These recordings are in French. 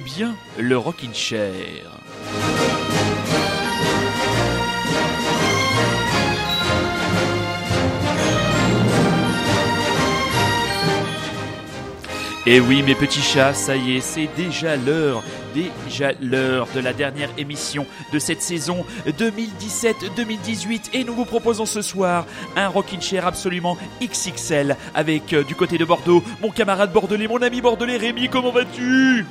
bien le Rockin' Chair. Et oui, mes petits chats, ça y est, c'est déjà l'heure, déjà l'heure de la dernière émission de cette saison 2017-2018. Et nous vous proposons ce soir un Rockin' Chair absolument XXL avec euh, du côté de Bordeaux, mon camarade bordelais, mon ami bordelais, Rémi, comment vas-tu?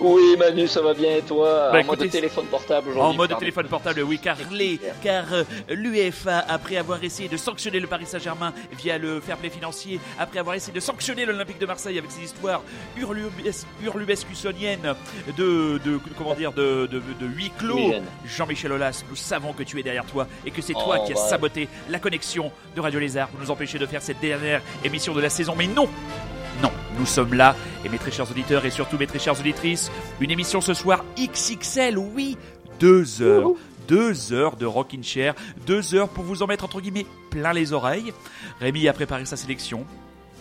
Oui, Manu, ça va bien et toi Bah, En mode téléphone portable aujourd'hui. En mode pardon. téléphone portable, oui, car les, car euh, l'UEFA, après avoir essayé de sanctionner le Paris Saint-Germain via le fair play financier, après avoir essayé de sanctionner l'Olympique de Marseille avec ses histoires hurlubes- hurlubescussoniennes de, de, comment dire, de, de, de huis clos. Jean-Michel Aulas, nous savons que tu es derrière toi et que c'est toi Oh, qui as saboté la connexion de Radio Lézard pour nous empêcher de faire cette dernière émission de la saison. Mais non non, nous sommes là, et mes très chers auditeurs et surtout mes très chères auditrices, une émission ce soir XXL, oui, deux heures. Deux heures de Rockin' Chair, deux heures pour vous en mettre entre guillemets plein les oreilles. Rémi a préparé sa sélection,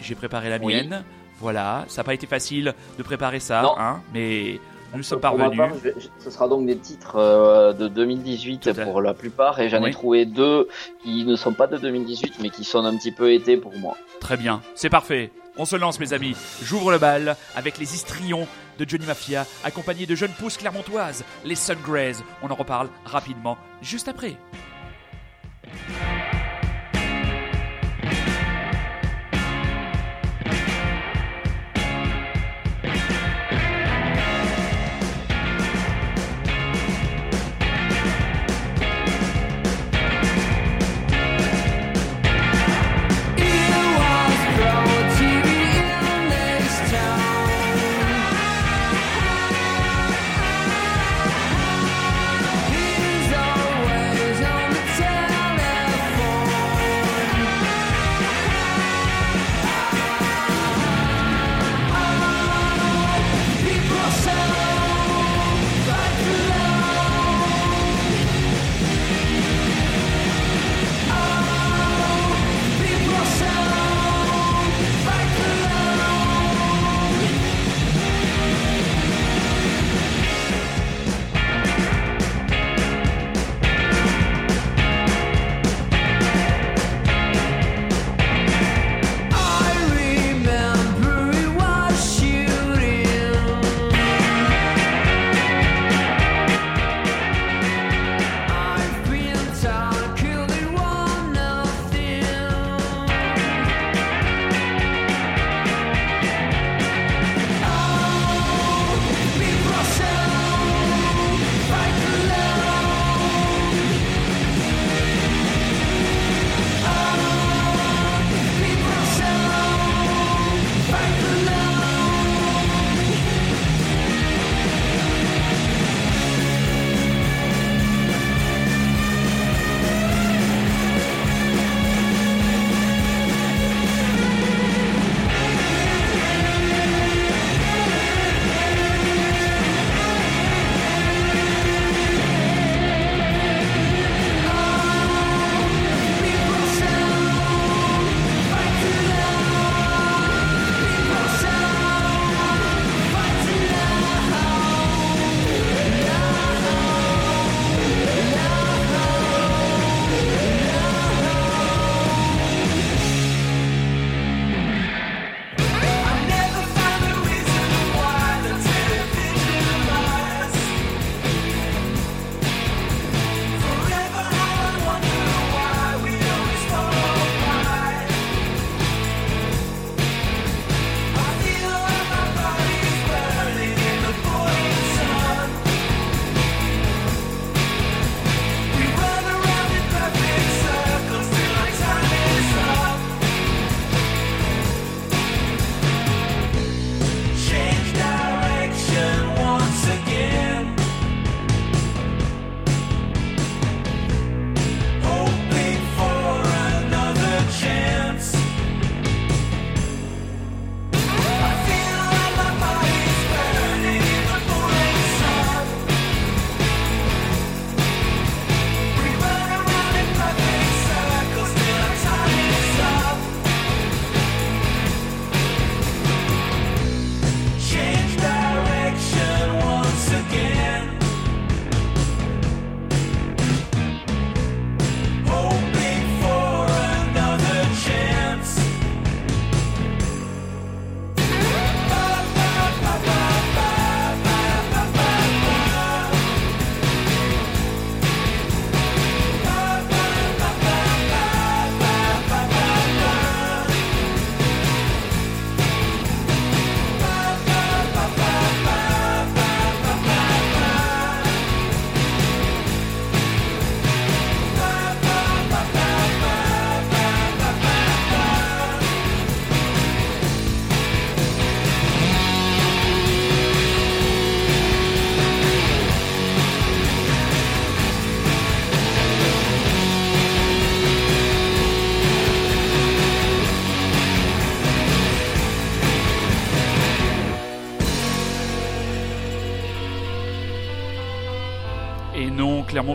j'ai préparé la Oui. mienne. Voilà, ça n'a pas été facile de préparer ça, hein, mais nous sommes parvenus. part, je vais- je- ce sera donc des titres euh, de 2018 Tout à- pour la plupart, et j'en Oui. ai trouvé deux qui ne sont pas de 2018, mais qui sont un petit peu été pour moi. Très bien, c'est parfait. On se lance, mes amis. J'ouvre le bal avec les histrions de Johnny Mafia, accompagnés de jeunes pousses clermontoises, les Sungrays. On en reparle rapidement, juste après.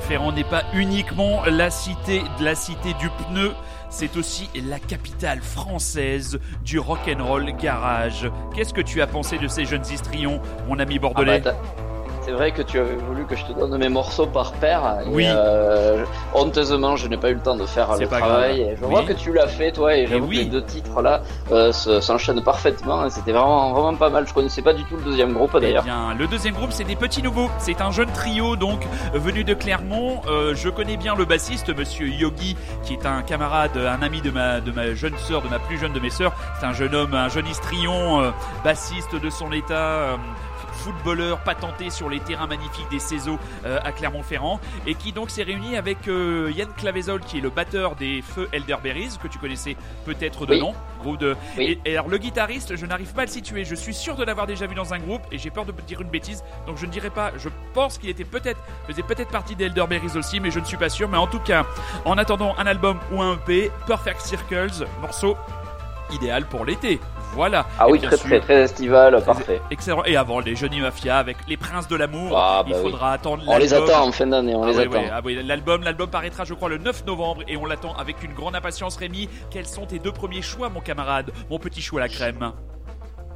Clermont-Ferrand n'est pas uniquement la cité de la cité du pneu, c'est aussi la capitale française du rock'n'roll garage. Qu'est-ce que tu as pensé de ces jeunes histrions, mon ami bordelais Ah bah, c'est vrai que tu avais voulu que je te donne mes morceaux par paire. et, Oui. euh, honteusement, je n'ai pas eu le temps de faire le travail. grave. Et je Oui. vois que tu l'as fait, toi, et j'avoue oui. les deux titres là euh, se- s'enchaînent parfaitement. et C'était vraiment, vraiment pas mal. Je connaissais pas du tout le deuxième groupe Eh d'ailleurs. le deuxième groupe, c'est des petits nouveaux. C'est un jeune trio, donc, venu de Clermont. Euh, je connais bien le bassiste, monsieur Yogi, qui est un camarade, un ami de ma, de ma jeune sœur, de ma plus jeune de mes sœurs. C'est un jeune homme, un jeune histrion, euh, bassiste de son état. Footballeur patenté sur les terrains magnifiques des Cézaux euh, à Clermont-Ferrand et qui donc s'est réuni avec euh, Yann Clavezol qui est le batteur des Feux Elderberries que tu connaissais peut-être de Oui. nom groupe de Oui. et, et alors le guitariste, je n'arrive pas à le situer. Je suis sûr de l'avoir déjà vu dans un groupe et j'ai peur de dire une bêtise, donc je ne dirai pas. Je pense qu'il était peut-être faisait peut-être partie des Elderberries aussi, mais je ne suis pas sûr. Mais en tout cas, en attendant un album ou un EP, Perfect Circles, morceau idéal pour l'été. Voilà. Ah Et oui, très sûr, très très estival, parfait. Excellent. Et avant les Johnny Mafia avec les Princes de l'amour, Ah, il bah oui. faudra attendre. On les l'album. attend en fin d'année, on Ah les oui, attend. oui, ah oui, l'album, l'album paraîtra, je crois, le 9 novembre et on l'attend avec une grande impatience. Rémi, quels sont tes deux premiers choix, mon camarade, mon petit chou à la crème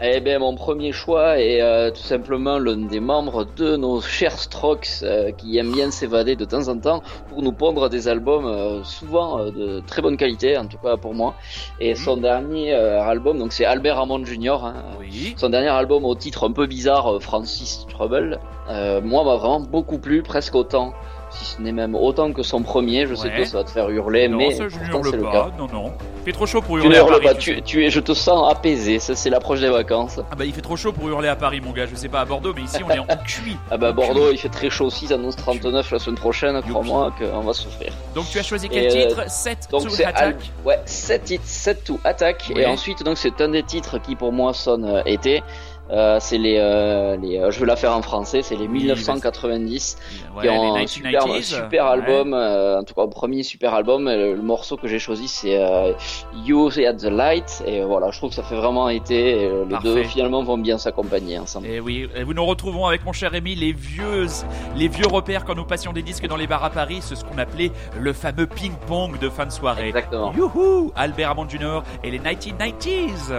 Eh bien, mon premier choix est euh, tout simplement l'un des membres de nos chers Strokes euh, qui aiment bien s'évader de temps en temps pour nous pondre des albums euh, souvent euh, de très bonne qualité, en tout cas pour moi. Et son dernier euh, album, donc c'est Albert Hammond Jr. hein, Oui. son dernier album au titre un peu bizarre, euh, Francis Trouble, euh, moi m'a vraiment beaucoup plu, presque autant, si ce n'est même autant que son premier. Je sais que ça va te faire hurler, non, mais ça, je pourtant, c'est le pas. cas. Non, non. Il fait trop chaud pour Tu hurler ne à Paris. pas, tu tu, tu es, je te sens apaisé, ça c'est l'approche des vacances. Ah bah il fait trop chaud pour hurler à Paris, mon gars. Je sais pas à Bordeaux, mais ici on est en cuit. Ah bah Bordeaux cuit. il fait très chaud aussi, ça annonce 39 la semaine prochaine, crois-moi qu'on va souffrir. Donc tu as choisi quel Et, euh, titre 7 Donc to Attack. Ouais, 7 titres, 7 to Attack et ensuite donc c'est un des titres qui pour moi sonne euh, été. Euh, c'est les, euh, les euh, je vais la faire en français, c'est les Oui, 1990 Ouais, qui ont un super, 1990s. super Ouais. album, euh, en tout cas premier super album. Le, le morceau que j'ai choisi c'est euh, You at the Light et voilà, je trouve que ça fait vraiment été. Et, les deux finalement vont bien s'accompagner ensemble. Et oui, et nous retrouvons avec mon cher Rémi les vieux, les vieux repères quand nous passions des disques dans les bars à Paris, c'est ce qu'on appelait le fameux ping-pong de fin de soirée. Exactement. Youhou Albert Hammond Jr. et les 1990s.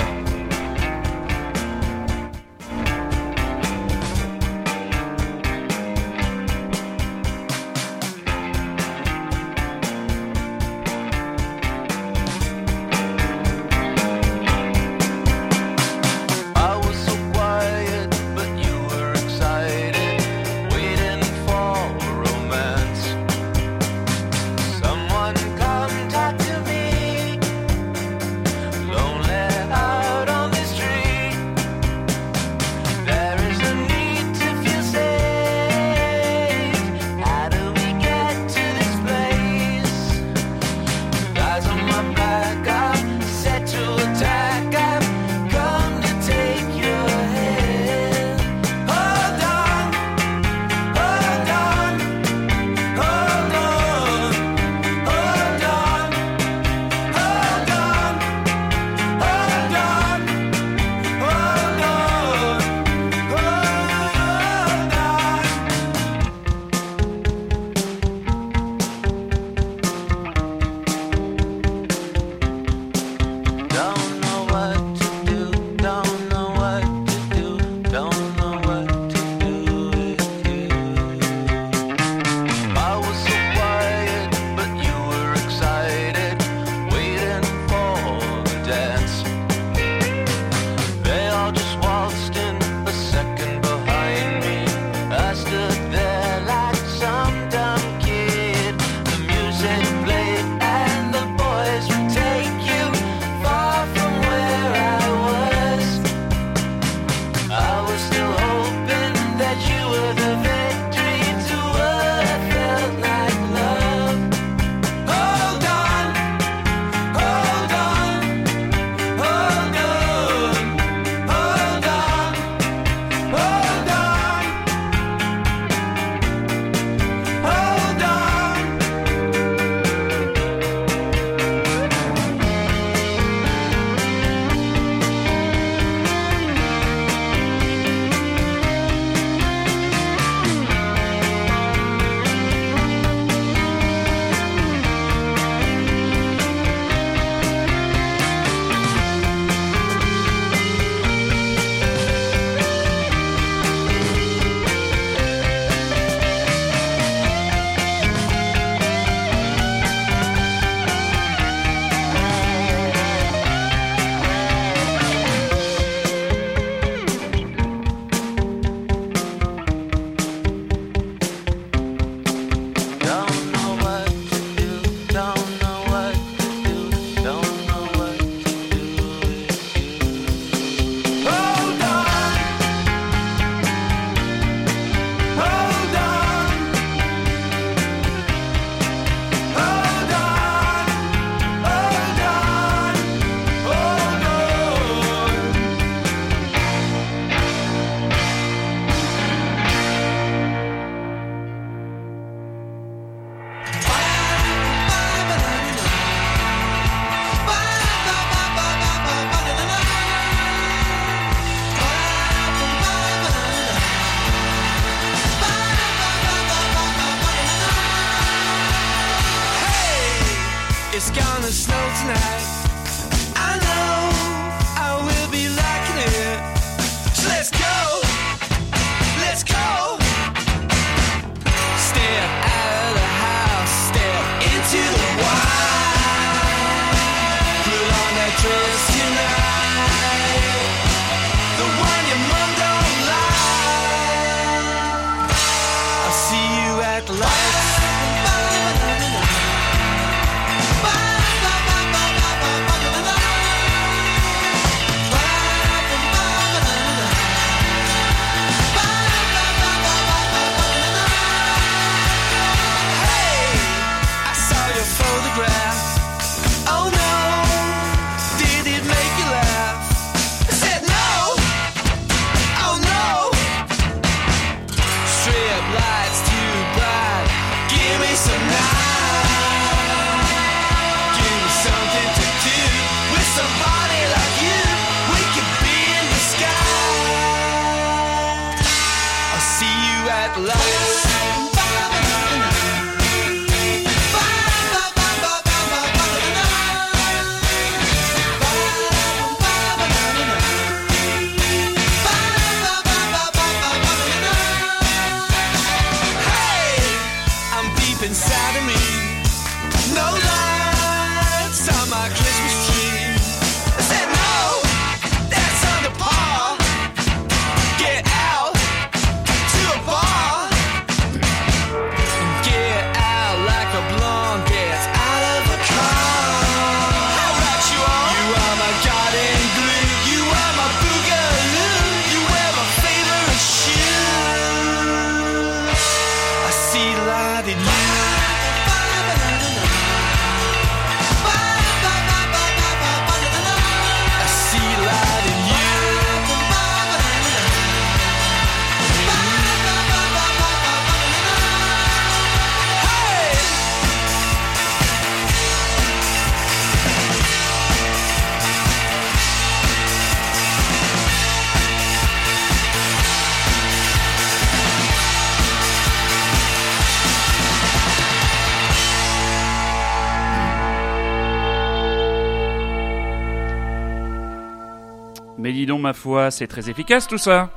Dis donc, ma foi, c'est très efficace tout ça.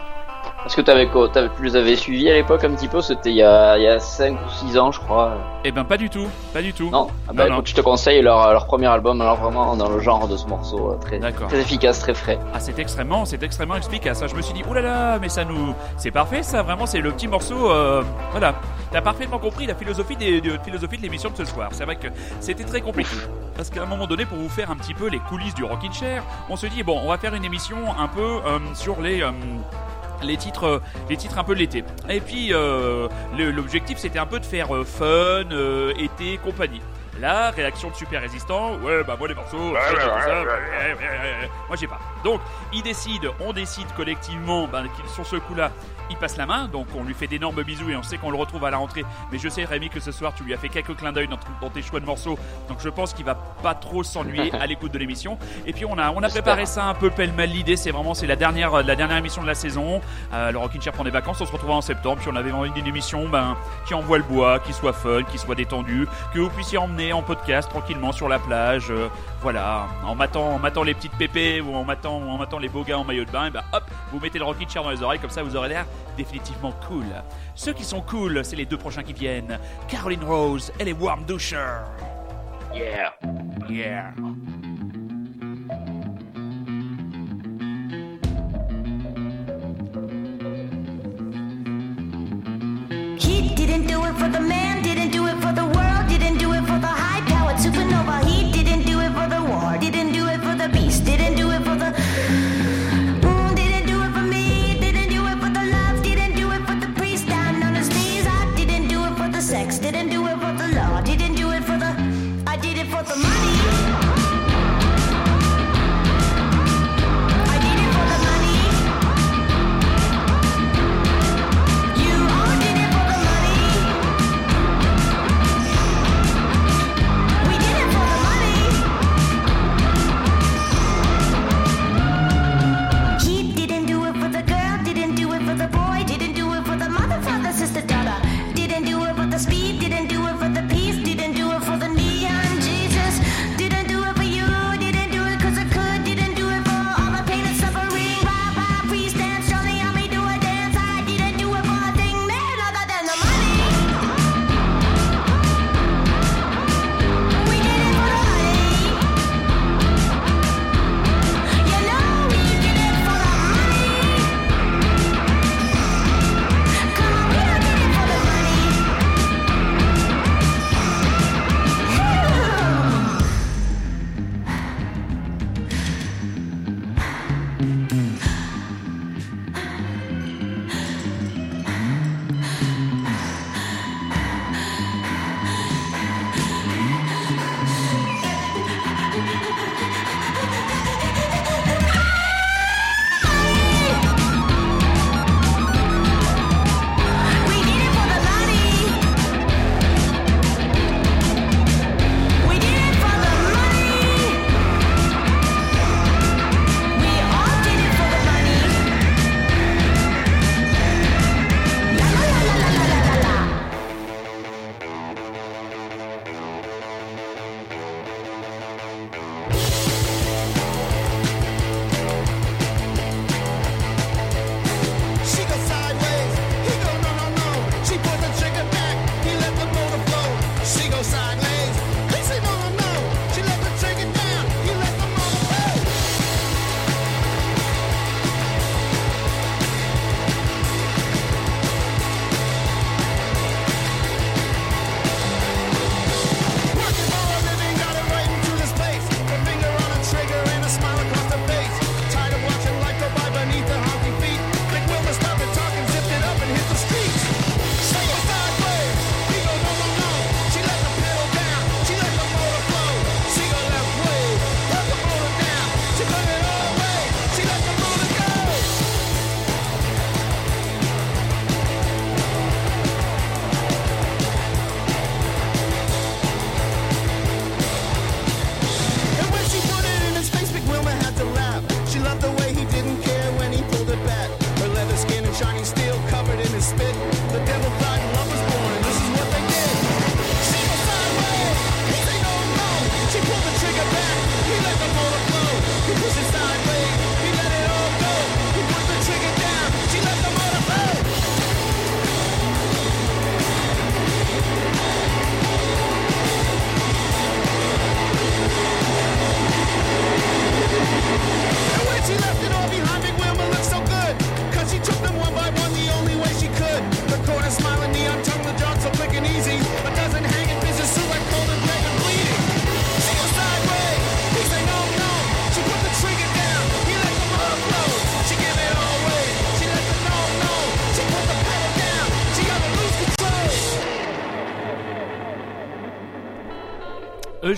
Est-ce que t'avais, t'avais- tu les avais suivis à l'époque un petit peu C'était il y a, il y a 5 ou 6 ans, je crois. Eh ben, pas du tout, pas du tout. Non ah bah, Non, écoute, je te conseille leur, leur premier album, alors vraiment dans le genre de ce morceau, euh, très, efficace, très frais. Ah, c'est extrêmement, c'est extrêmement efficace. Ça, je me suis dit, oulala, mais ça nous, c'est parfait, ça. Vraiment, c'est le petit morceau. euh, voilà, t'as parfaitement compris la philosophie des, de, philosophie de l'émission de ce soir. C'est vrai que c'était très compliqué. Parce qu'à un moment donné, pour vous faire un petit peu les coulisses du Rockin' Chair, on se dit bon, on va faire une émission un peu euh, sur les. euh, les titres, euh, les titres un peu de l'été. Et puis euh, l'objectif c'était un peu de faire euh, fun, été, compagnie. La réaction de super résistant, ouais bah moi les morceaux, ça, ça, moi j'ai pas. Donc ils décident, on décide collectivement ben, qu'il- sur ce coup-là, il passe la main, donc on lui fait d'énormes bisous et on sait qu'on le retrouve à la rentrée. Mais je sais Rémi que ce soir tu lui as fait quelques clins d'œil dans, dans tes choix de morceaux, donc je pense qu'il va pas trop s'ennuyer à l'écoute de l'émission. Et puis on a, on a préparé ça un peu pêle-mêle. L'idée c'est vraiment c'est la dernière, la dernière émission de la saison. Euh, le Rockin' Chair prend des vacances, on se retrouvera en septembre. Puis on avait envie d'une émission ben, qui envoie le bois, qui soit fun, qui soit détendue, que vous puissiez emmener en podcast tranquillement sur la plage. euh, voilà, en matant, en les petites pépées ou en matant, en les beaux gars en maillot de bain, et ben hop, vous mettez le Rockin' Chair dans les oreilles, comme ça vous aurez l'air définitivement cool. Ceux qui sont cool, c'est les deux prochains qui viennent. Caroline Rose et les Warm Doucher. Yeah. Yeah. He didn't do it for the man,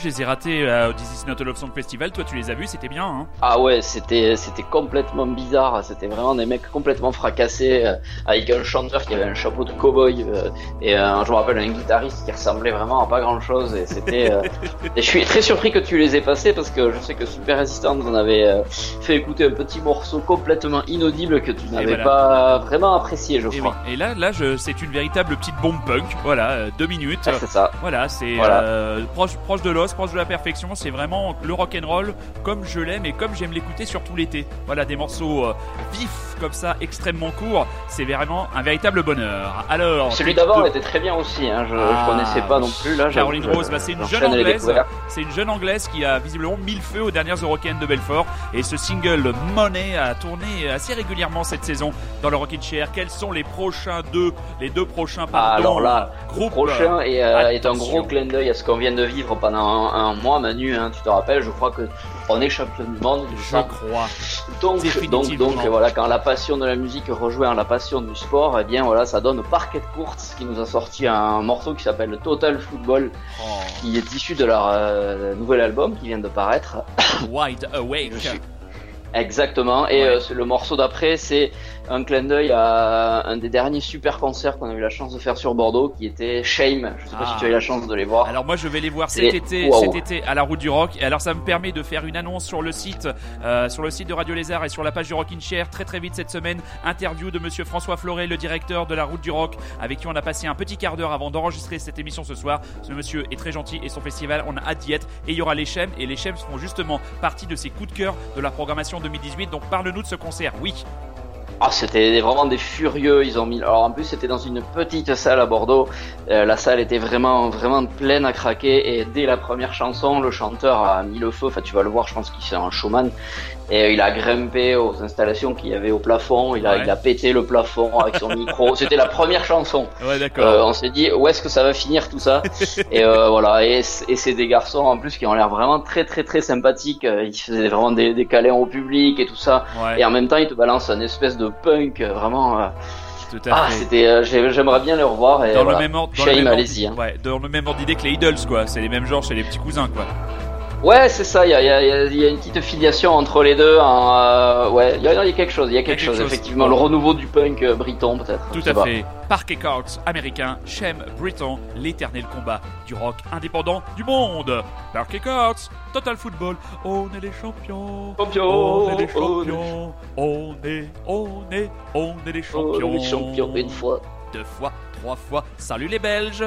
je les ai ratés euh, au This Is Not a Love Song Festival. Toi, tu les as vus, c'était bien. Hein Ah ouais, c'était c'était complètement bizarre. C'était vraiment des mecs complètement fracassés euh, avec un chanteur qui avait un chapeau de cow-boy euh, et euh, je me rappelle un guitariste qui ressemblait vraiment à pas grand chose. Et c'était. et je suis très surpris que tu les aies passés parce que je sais que Super Resistance en avait fait écouter un petit morceau complètement inaudible que tu n'avais voilà. pas vraiment apprécié, je et, crois. Et là, là, je- c'est une véritable petite bombe punk. Voilà, euh, deux minutes. Ah, c'est ça. Voilà, c'est Voilà. euh, proche, proche de l'os, proche de la perfection. C'est vraiment le rock and roll comme je l'aime et comme j'aime l'écouter surtout l'été. Voilà, des morceaux euh, vifs comme ça, extrêmement courts. C'est vraiment un véritable bonheur. Alors, Celui d'avant de- était très bien aussi. Hein. Je, Ah, je connaissais pas non plus là. Caroline Rose, bah, c'est une jeune anglaise. C'est une jeune anglaise qui a visiblement mis le feu aux dernières Eurocaines de Belfort et ce single Money a tourné assez régulièrement cette saison dans le Rockin' Chair. Quels sont les prochains deux, les deux prochains Ah, pardon, alors là, groupes prochain est, euh, est un gros clin d'œil à ce qu'on vient de vivre pendant un, un mois, Manu. Hein, tu te rappelles, je crois que on est champion du monde. Je semble. crois. Donc, donc, donc, voilà, quand la passion de la musique rejoint la passion du sport, eh bien voilà, ça donne Parquet Courts qui nous a sorti un morceau qui s'appelle Total Football, Oh, qui est issu de leur euh, nouvel album qui vient de paraître. wide awake. Exactement. Et Ouais. euh, le morceau d'après, c'est un clin d'œil à un des derniers super concerts qu'on a eu la chance de faire sur Bordeaux, qui était Shame. Je sais pas Ah. si tu as eu la chance de les voir. Alors moi je vais les voir cet été, Wow. cet été à la Route du Rock. Et alors ça me permet de faire une annonce sur le site, euh, sur le site de Radio Lézard et sur la page du Rockin' Chair très très vite cette semaine. Interview de Monsieur François Floret, le directeur de la Route du Rock, avec qui on a passé un petit quart d'heure avant d'enregistrer cette émission ce soir. Ce monsieur est très gentil et son festival on a hâte d'y être. Et il y aura les Chems et les Chems font justement partie de ces coups de cœur de la programmation 2018. Donc parle-nous de ce concert. Oui. Ah, c'était vraiment des furieux. Ils ont mis. Alors en plus, c'était dans une petite salle à Bordeaux. Euh, la salle était vraiment, vraiment pleine à craquer. Et dès la première chanson, le chanteur a mis le feu. Enfin, tu vas le voir. Je pense qu'il c'est un showman. Et il a grimpé aux installations qu'il y avait au plafond. Il a, Ouais. il a pété le plafond avec son micro. C'était la première chanson. Ouais d'accord. Euh, on s'est dit où est-ce que ça va finir tout ça et euh, voilà et, c'est des garçons en plus qui ont l'air vraiment très très très sympathiques Euh, ils faisaient vraiment des, des câlins au public et tout ça ouais. et en même temps ils te balancent un espèce de punk vraiment euh, Tout à ah fait. c'était euh, j'ai- j'aimerais bien les revoir et dans voilà. le même ordre, dans le Shame, même ordre- allez-y hein. ouais, dans le même ordre d'idée que les Idols quoi. C'est les mêmes genres chez les petits cousins quoi. Ouais c'est ça il y a, y, y une petite filiation entre les deux hein, euh, ouais il y, a, il y a quelque chose il y a quelque, quelque chose, chose. effectivement le renouveau du punk euh, briton peut-être Tout à pas. fait. Parquet Courts américain, Shem Breton, l'éternel combat du rock indépendant du monde. Parquet Courts, Total Football, on est les champions. Champions, On est les on est- champions. On est, on est, on est les champions. les champions une fois Deux fois, trois fois. Salut les Belges.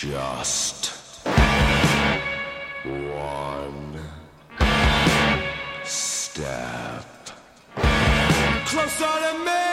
Just one step closer to me.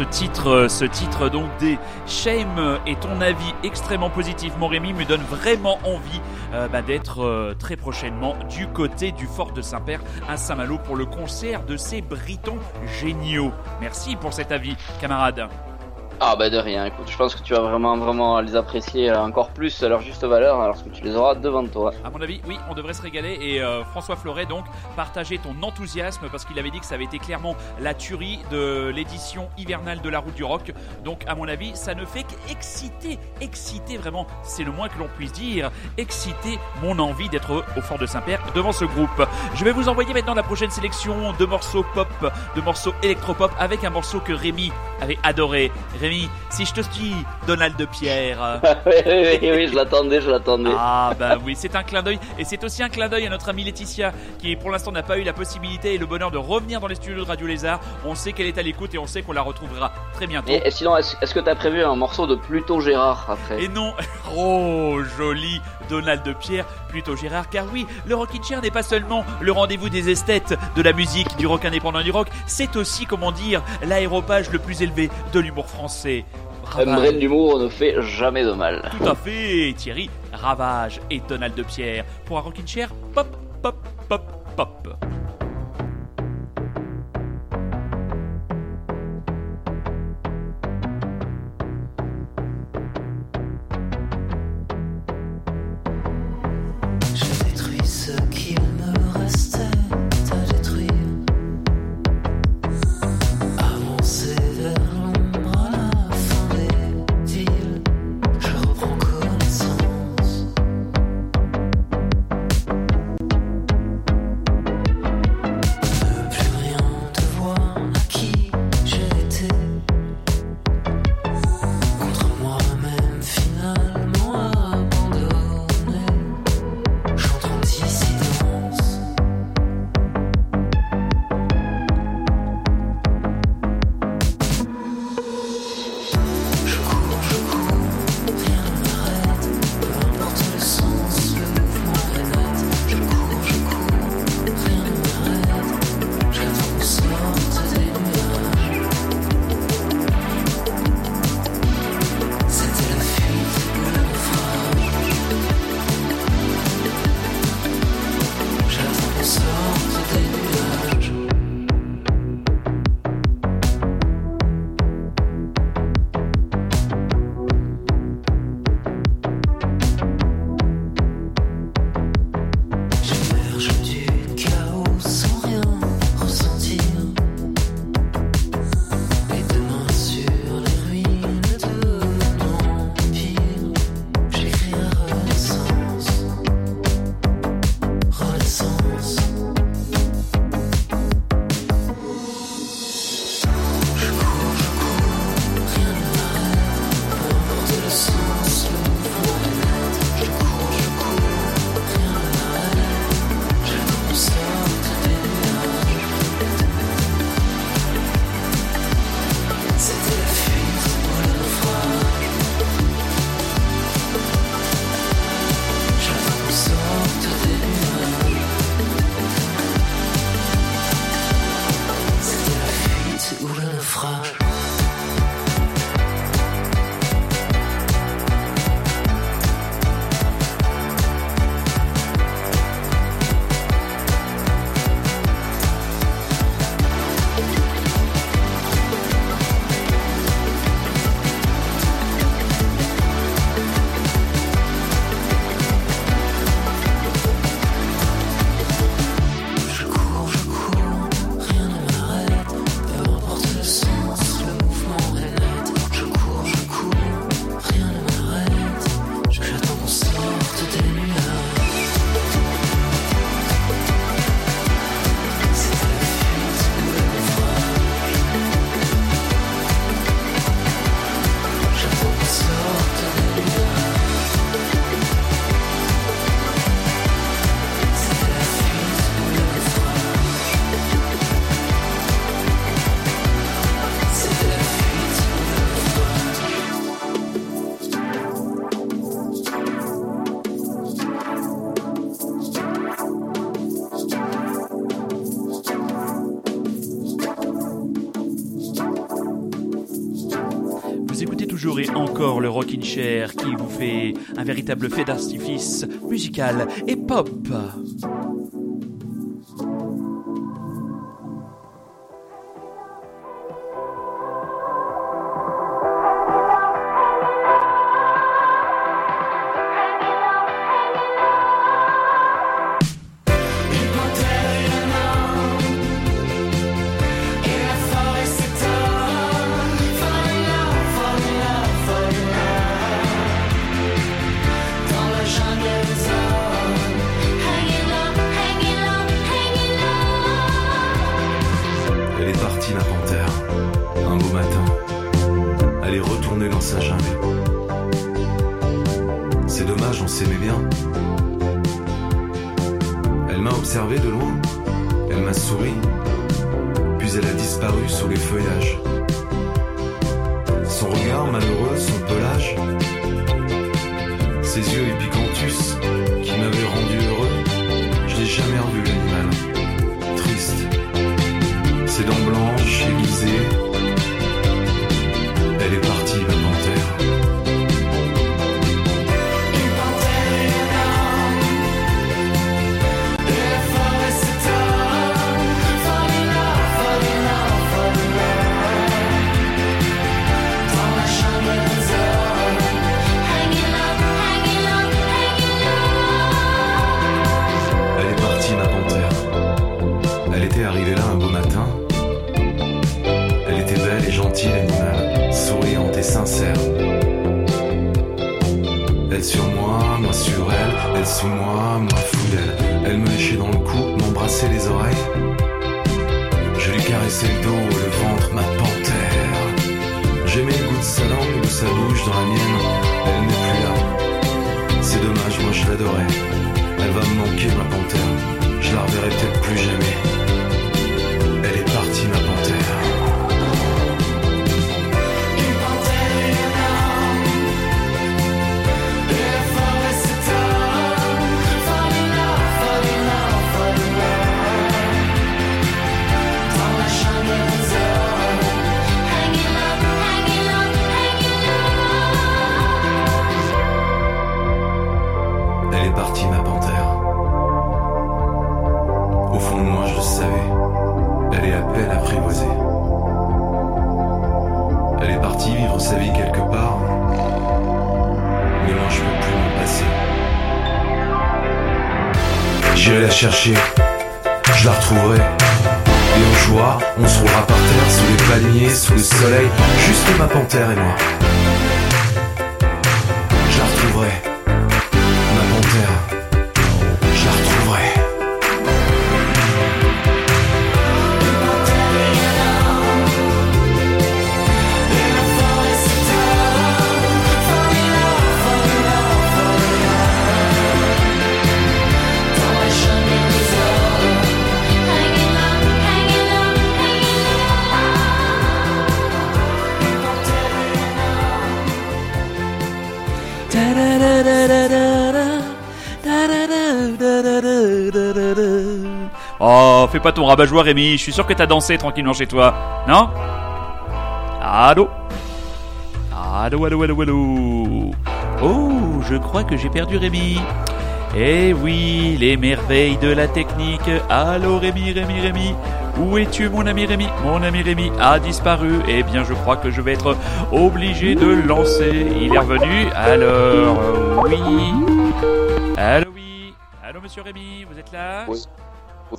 Ce titre, euh, ce titre donc des Shame et ton avis extrêmement positif, mon Rémi, me donne vraiment envie euh, bah, d'être euh, très prochainement du côté du fort de Saint-Père à Saint-Malo pour le concert de ces Britons géniaux. Merci pour cet avis, camarade. Ah bah de rien, écoute, je pense que tu vas vraiment vraiment les apprécier euh, encore plus à leur juste valeur lorsque tu les auras devant toi. À mon avis, oui, on devrait se régaler. Et euh, François Floret, donc, partageait ton enthousiasme parce qu'il avait dit que ça avait été clairement la tuerie de l'édition hivernale de la route du rock. Donc, à mon avis, ça ne fait qu'exciter, exciter vraiment, c'est le moins que l'on puisse dire, exciter mon envie d'être au fort de Saint-Père devant ce groupe. Je vais vous envoyer maintenant la prochaine sélection de morceaux pop, de morceaux électropop avec un morceau que Rémi avait adoré. Rémi, si je te dis Donald de Pierre. oui, oui, oui, oui, je l'attendais, je l'attendais. Ah bah oui, c'est un clin d'œil et c'est aussi un clin d'œil à notre amie Laetitia qui pour l'instant n'a pas eu la possibilité et le bonheur de revenir dans les studios de Radio Lézard. On sait qu'elle est à l'écoute et on sait qu'on la retrouvera très bientôt. Et, et sinon, est-ce est-ce que t'as prévu un morceau de Pluto Gérard après? Et non, oh joli Donald de Pierre, plutôt Gérard, car oui, le Rockin' Chair n'est pas seulement le rendez-vous des esthètes de la musique, du rock indépendant du rock, c'est aussi, comment dire, l'aéropage le plus élevé de l'humour français. Un Ravage. brin d'humour ne fait jamais de mal. Tout à fait, Thierry, Ravage et Donald de Pierre pour un Rockin' Chair, pop, pop, pop, pop. Qui vous fait un véritable fait d'artifice musical et pop. Chercher. Pas ton rabat-joie, Rémi. Je suis sûr que t'as dansé tranquillement chez toi. Non? Allô? Allô, allô, allô, allô? Oh, je crois que j'ai perdu Rémi. Eh oui, les merveilles de la technique. Allô, Rémi, Rémi, Rémi. Où es-tu, mon ami Rémi? Mon ami Rémi a disparu. Eh bien, je crois que je vais être obligé de lancer. Il est revenu. Alors, euh, oui. Allô, oui. Allô, monsieur Rémi, vous êtes là?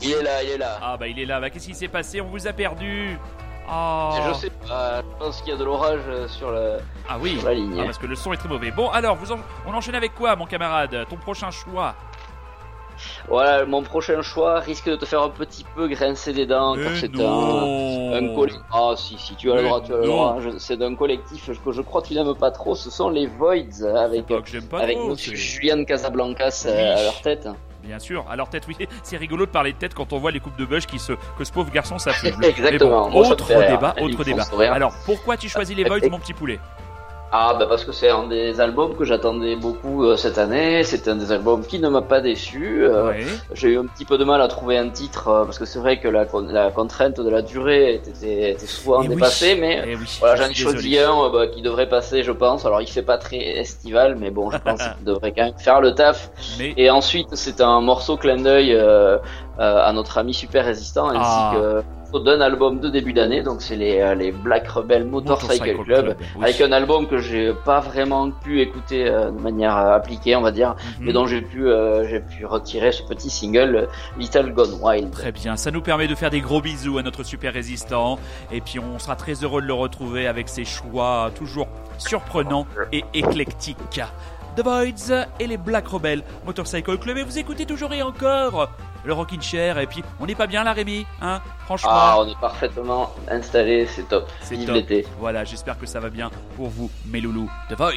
Il est là, il est là. Ah bah il est là, bah qu'est-ce qui s'est passé? On vous a perdu Oh. Je sais pas, je pense qu'il y a de l'orage euh, sur le. Ah oui, sur la ligne. Ah, parce que le son est très mauvais. Bon alors, vous en- on enchaîne avec quoi mon camarade? Ton prochain choix? Voilà, mon prochain choix risque de te faire un petit peu grincer des dents car Eh c'est un, non. un collectif. Ah si, si, tu as le Mais droit, tu as le droit. Je- C'est d'un collectif que je crois que tu n'aimes pas trop. Ce sont les Voids avec, avec trop, Julian Casablancas euh, Oui. à leur tête. Bien sûr. Alors tête, oui, c'est rigolo de parler de tête quand on voit les coupes de bush qui se que ce pauvre garçon s'affuble. Exactement. Bon, autre débat, autre débat. Alors pourquoi tu choisis les Voids, mon petit poulet? Ah bah parce que c'est un des albums que j'attendais beaucoup euh, cette année, c'est un des albums qui ne m'a pas déçu. euh, Ouais. J'ai eu un petit peu de mal à trouver un titre euh, parce que c'est vrai que la, con- la contrainte de la durée était, était souvent Eh oui. dépassée, mais Eh oui, voilà je j'en ai choisi un euh, bah, qui devrait passer je pense. Alors il fait pas très estival, mais bon je pense qu'il devrait quand même faire le taf. Mais Et ensuite c'est un morceau clin d'œil à notre ami Super Résistant ainsi Ah. que d'un album de début d'année, donc c'est les, euh, les Black Rebel Motorcycle, Club, oui. avec un album que j'ai pas vraiment pu écouter euh, de manière euh, appliquée, on va dire, Mhm. mais dont j'ai pu, euh, j'ai pu retirer ce petit single euh, Little Gone Wild. Très bien, ça nous permet de faire des gros bisous à notre super résistant et puis on sera très heureux de le retrouver avec ses choix toujours surprenants et éclectiques. The Voids et les Black Rebels Motorcycle Club et vous écoutez toujours et encore le Rockin' Chair et puis on n'est pas bien là Rémi, hein Franchement, Ah, on est parfaitement installé, c'est top. c'est top. l'été. Voilà, j'espère que ça va bien pour vous, mes loulous. The Voids.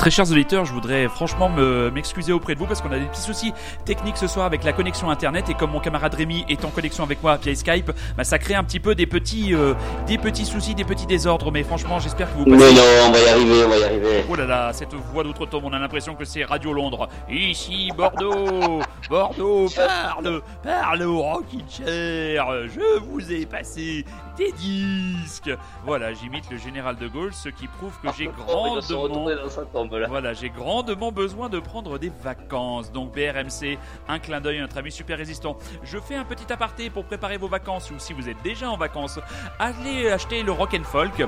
Très chers auditeurs, je voudrais franchement me- m'excuser auprès de vous parce qu'on a des petits soucis techniques ce soir avec la connexion internet et comme mon camarade Rémi est en connexion avec moi via Skype, bah, ça crée un petit peu des petits, euh, des petits soucis, des petits désordres. Mais franchement, j'espère que vous Mais passez. non, on va y arriver, on va y arriver. Oh là là, cette voix d'outre-tombe, on a l'impression que c'est Radio Londres. Ici, Bordeaux Bordeaux, parle Parle au Rockin' Chair Je vous ai passé des disques Voilà, j'imite le général de Gaulle, ce qui prouve que j'ai se grandement... Voilà, j'ai grandement besoin de prendre des vacances. Donc BRMC, un clin d'œil à notre ami super résistant. Je fais un petit aparté pour préparer vos vacances ou si vous êtes déjà en vacances, allez acheter le rock and folk.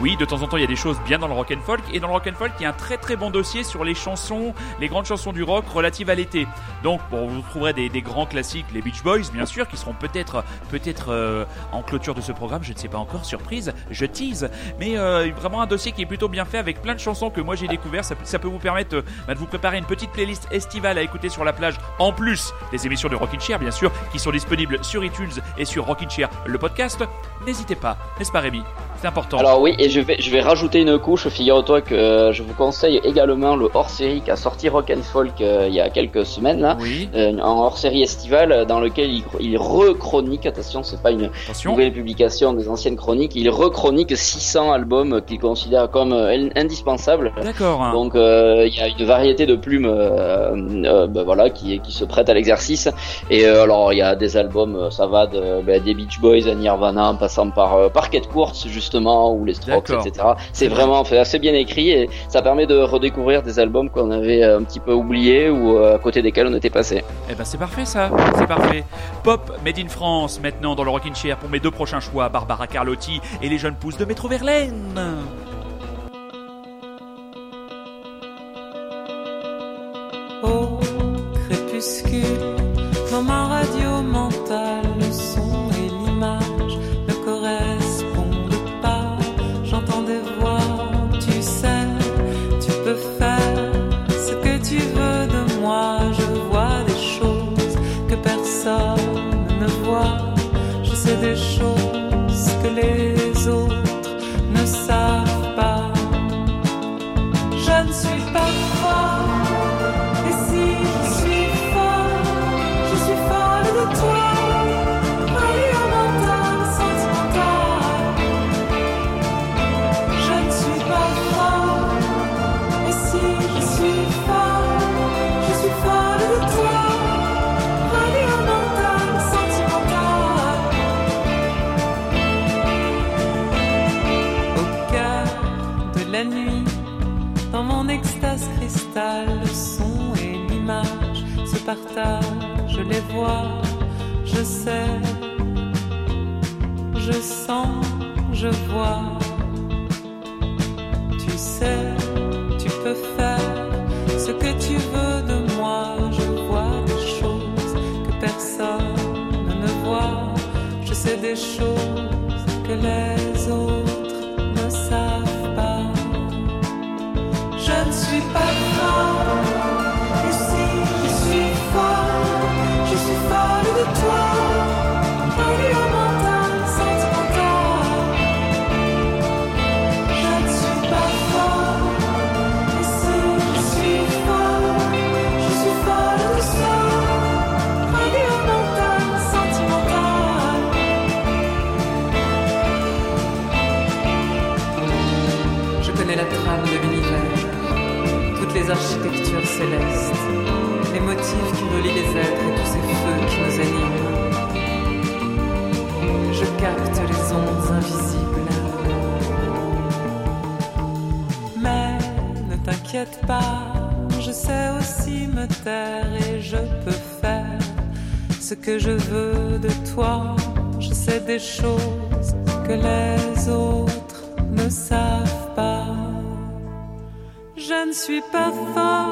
Oui, de temps en temps, il y a des choses bien dans le rock and folk et dans le rock and folk, il y a un très très bon dossier sur les chansons, les grandes chansons du rock relatives à l'été. Donc, bon, vous trouverez des, des grands classiques, les Beach Boys, bien sûr, qui seront peut-être peut-être euh, en clôture de ce programme, je ne sais pas encore, surprise, je tease, mais euh, vraiment un dossier qui est plutôt bien fait avec plein de chansons que moi j'ai découvert. Ça, peut vous permettre euh, de vous préparer une petite playlist estivale à écouter sur la plage, en plus des émissions de Rockin' Chair, bien sûr, qui sont disponibles sur iTunes et sur Rockin' Chair, le podcast. N'hésitez pas, n'est-ce pas Rémi? C'est important. Alors oui, et je vais, je vais rajouter une couche. Figure-toi que euh, je vous conseille également le hors-série qu'a sorti Rock and Folk euh, il y a quelques semaines là. oui, Euh, en hors-série estivale euh, dans lequel il, il rechronique, attention c'est pas une attention. nouvelle publication des anciennes chroniques, il rechronique 600 albums qu'il considère comme euh, indispensables. D'accord. Donc euh, il y a une variété de plumes euh, euh, ben voilà qui, qui se prêtent à l'exercice et euh, alors il y a des albums euh, ça va de, des Beach Boys à Nirvana en passant par euh, par Kate Kurtz justement ou les Strokes etc. C'est vraiment assez bien écrit et ça permet de redécouvrir des albums qu'on avait un petit peu oubliés ou euh, à côté desquels on était passé. Eh ben c'est parfait ça, c'est parfait. Pop Made in France maintenant dans le Rockin' Chair pour mes deux prochains choix, Barbara Carlotti et les jeunes pousses de Métro Verlaine. Les vois, je sais, je sens, je vois. Tu sais, tu peux faire ce que tu veux de moi, je vois des choses que personne ne voit, je sais des choses que les autres les motifs qui relient les êtres et tous ces feux qui nous animent. Je capte les ondes invisibles. Mais ne t'inquiète pas, je sais aussi me taire et je peux faire ce que je veux de toi. Je sais des choses que les autres ne savent pas. Je ne suis pas folle,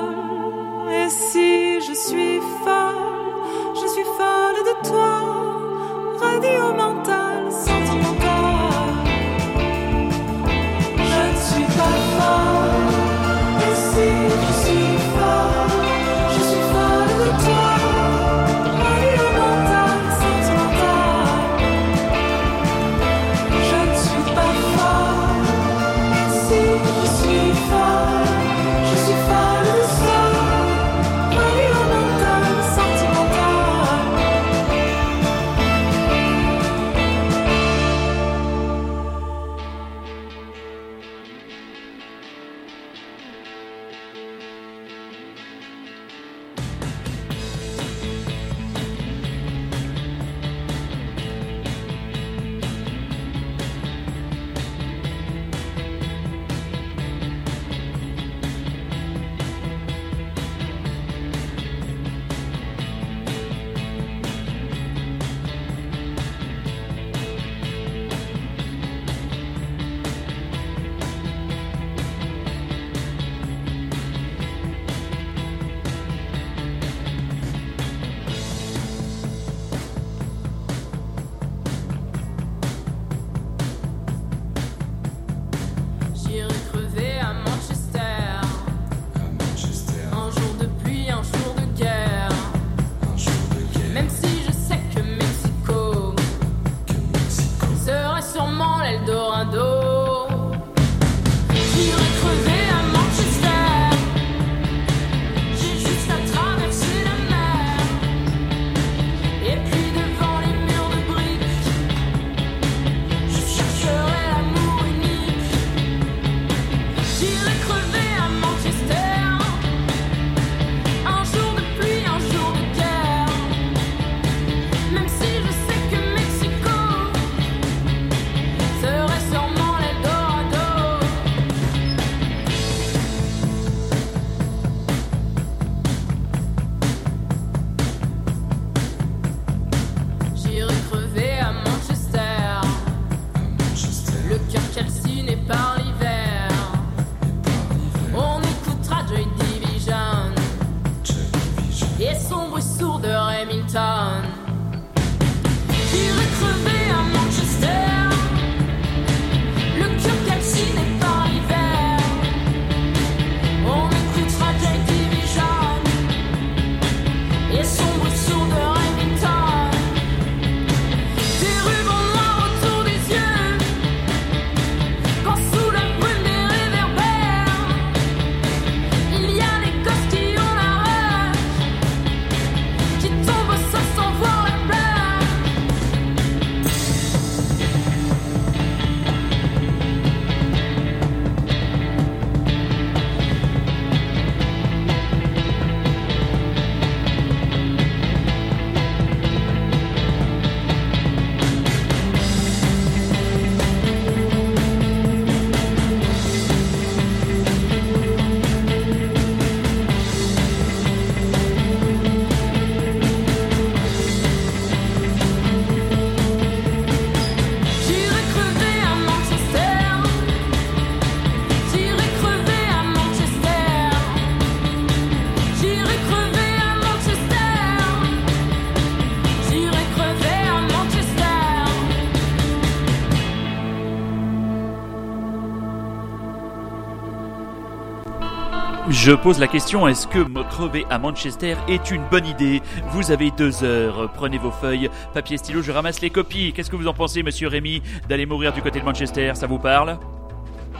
Je pose la question, est-ce que me crever à Manchester est une bonne idée Vous avez deux heures, prenez vos feuilles, papier, stylo, je ramasse les copies. Qu'est-ce que vous en pensez, monsieur Rémi, d'aller mourir du côté de Manchester Ça vous parle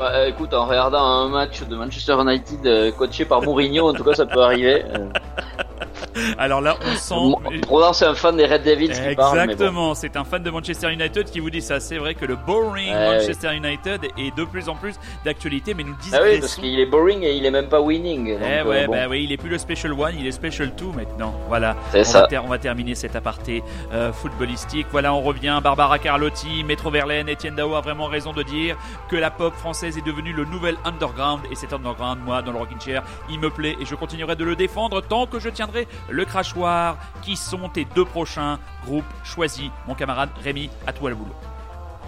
Bah, écoute, en regardant un match de Manchester United euh, coaché par Mourinho, en tout cas, ça peut arriver. Euh, Alors là, on sent... Probablement, c'est un fan des Red Devils qui parle, mais bon. Exactement, c'est un fan de Manchester United qui vous dit ça. C'est vrai que le boring Ouais, Manchester United est de plus en plus d'actualité, mais nous Ah oui, parce qu'il est boring et il est même pas winning. donc, Eh euh, ouais, bon. bah oui, il est plus le Special One, il est Special 2 maintenant. Voilà. C'est on, ça. Va on va terminer cet aparté euh, footballistique. Voilà, on revient. Barbara Carlotti, Metro Verlaine, Etienne Dao a vraiment raison de dire que la pop française est devenue le nouvel underground. Et cet underground, moi, dans le Rockin' Chair, il me plaît et je continuerai de le défendre tant que je tiendrai le crachoir. Qui sont tes deux prochains groupes choisis Mon camarade Rémi, à toi le boulot.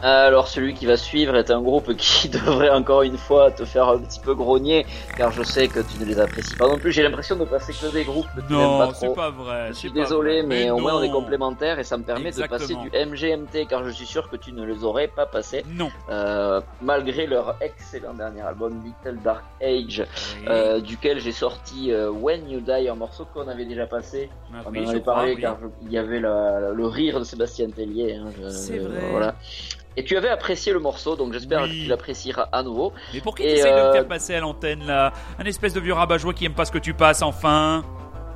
Alors celui qui va suivre est un groupe qui devrait encore une fois te faire un petit peu grogner, car je sais que tu ne les apprécies pas non plus. J'ai l'impression de passer que des groupes que tu n'aimes pas Non, trop. c'est pas vrai. Je suis désolé, vrai. mais, au moins on est complémentaires et ça me permet de passer du MGMT, car je suis sûr que tu ne les aurais pas passés, Non. euh, malgré leur excellent dernier album Little Dark Age, Oui. euh, duquel j'ai sorti euh, When You Die, un morceau qu'on avait déjà passé. Ah On oui, en avait crois, parlé oui. car il y avait la- le rire de Sébastien Tellier. hein, je- C'est vrai. Voilà. Et tu avais apprécié le morceau, donc j'espère Oui. que tu l'apprécieras à nouveau. Mais pour qui Et, t'essayes de me euh, faire passer à l'antenne là Un espèce de vieux rabat-joie qui aime pas ce que tu passes enfin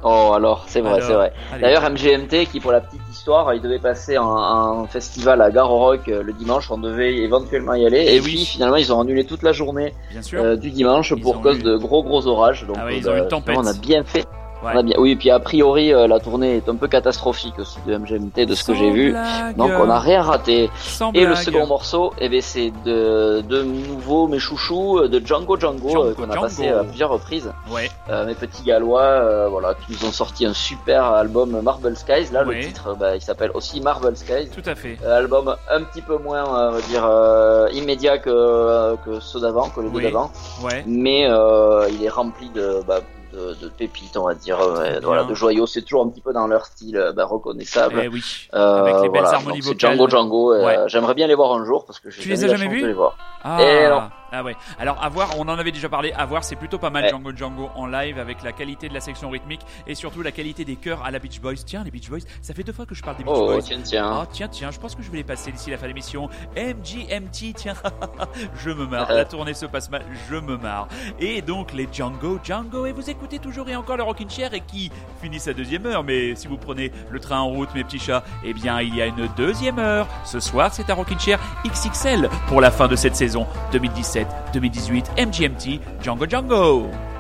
Oh alors, c'est vrai, c'est vrai. D'ailleurs, MGMT, qui pour la petite histoire, il devait passer un, un festival à Gare au Rock euh, le dimanche, on devait éventuellement y aller. Eh Et, oui. puis finalement, ils ont annulé toute la journée Bien sûr. euh, du dimanche Ils pour cause eu- de gros gros orages. Donc, Ah ouais, euh, ils ont eu une tempête. finalement, On a bien fait. Ouais. On a bien... Oui, et puis a priori, euh, la tournée est un peu catastrophique aussi de MGMT, de ce que j'ai vu. Donc on a rien raté. Sans Et le second morceau, eh ben, c'est de, de nouveau mes chouchous, euh, de Django Django, Django euh, qu'on a Django. passé à plusieurs reprises. Ouais. Euh, mes petits gallois, euh, voilà, qui nous ont sorti un super album Marble Skies. Là, Ouais. le titre, bah, il s'appelle aussi Marble Skies. Tout à fait. Euh, album un petit peu moins, euh, on va dire, euh, immédiat que, que ceux d'avant, que les deux d'avant. Ouais. Mais euh, il est rempli de, bah, de, de pépites, on va dire, euh, voilà, de joyaux. C'est toujours un petit peu dans leur style bah, reconnaissable. Eh oui. Euh, Avec les belles voilà, harmonies vocales. Django Django. euh. J'aimerais bien les voir un jour parce que j'ai Tu les as jamais vus de les voir. Ah. Et. Ah ouais. Alors à voir, on en avait déjà parlé. À voir, c'est plutôt pas mal Ouais. Django Django en live avec la qualité de la section rythmique et surtout la qualité des chœurs à la Beach Boys. Tiens, les Beach Boys, ça fait deux fois que je parle des Beach Oh, Boys. tiens, tiens. Ah tiens tiens, je pense que je vais les passer d'ici la fin de l'émission. MGMT, tiens, je me marre. La tournée se passe mal, je me marre. Et donc les Django Django et vous écoutez toujours et encore le Rockin' Chair et qui finit sa deuxième heure. Mais si vous prenez le train en route, mes petits chats, eh bien il y a une deuxième heure. Ce soir, c'est un Rockin' Chair XXL pour la fin de cette saison 2017-2018 MGMT Django Django.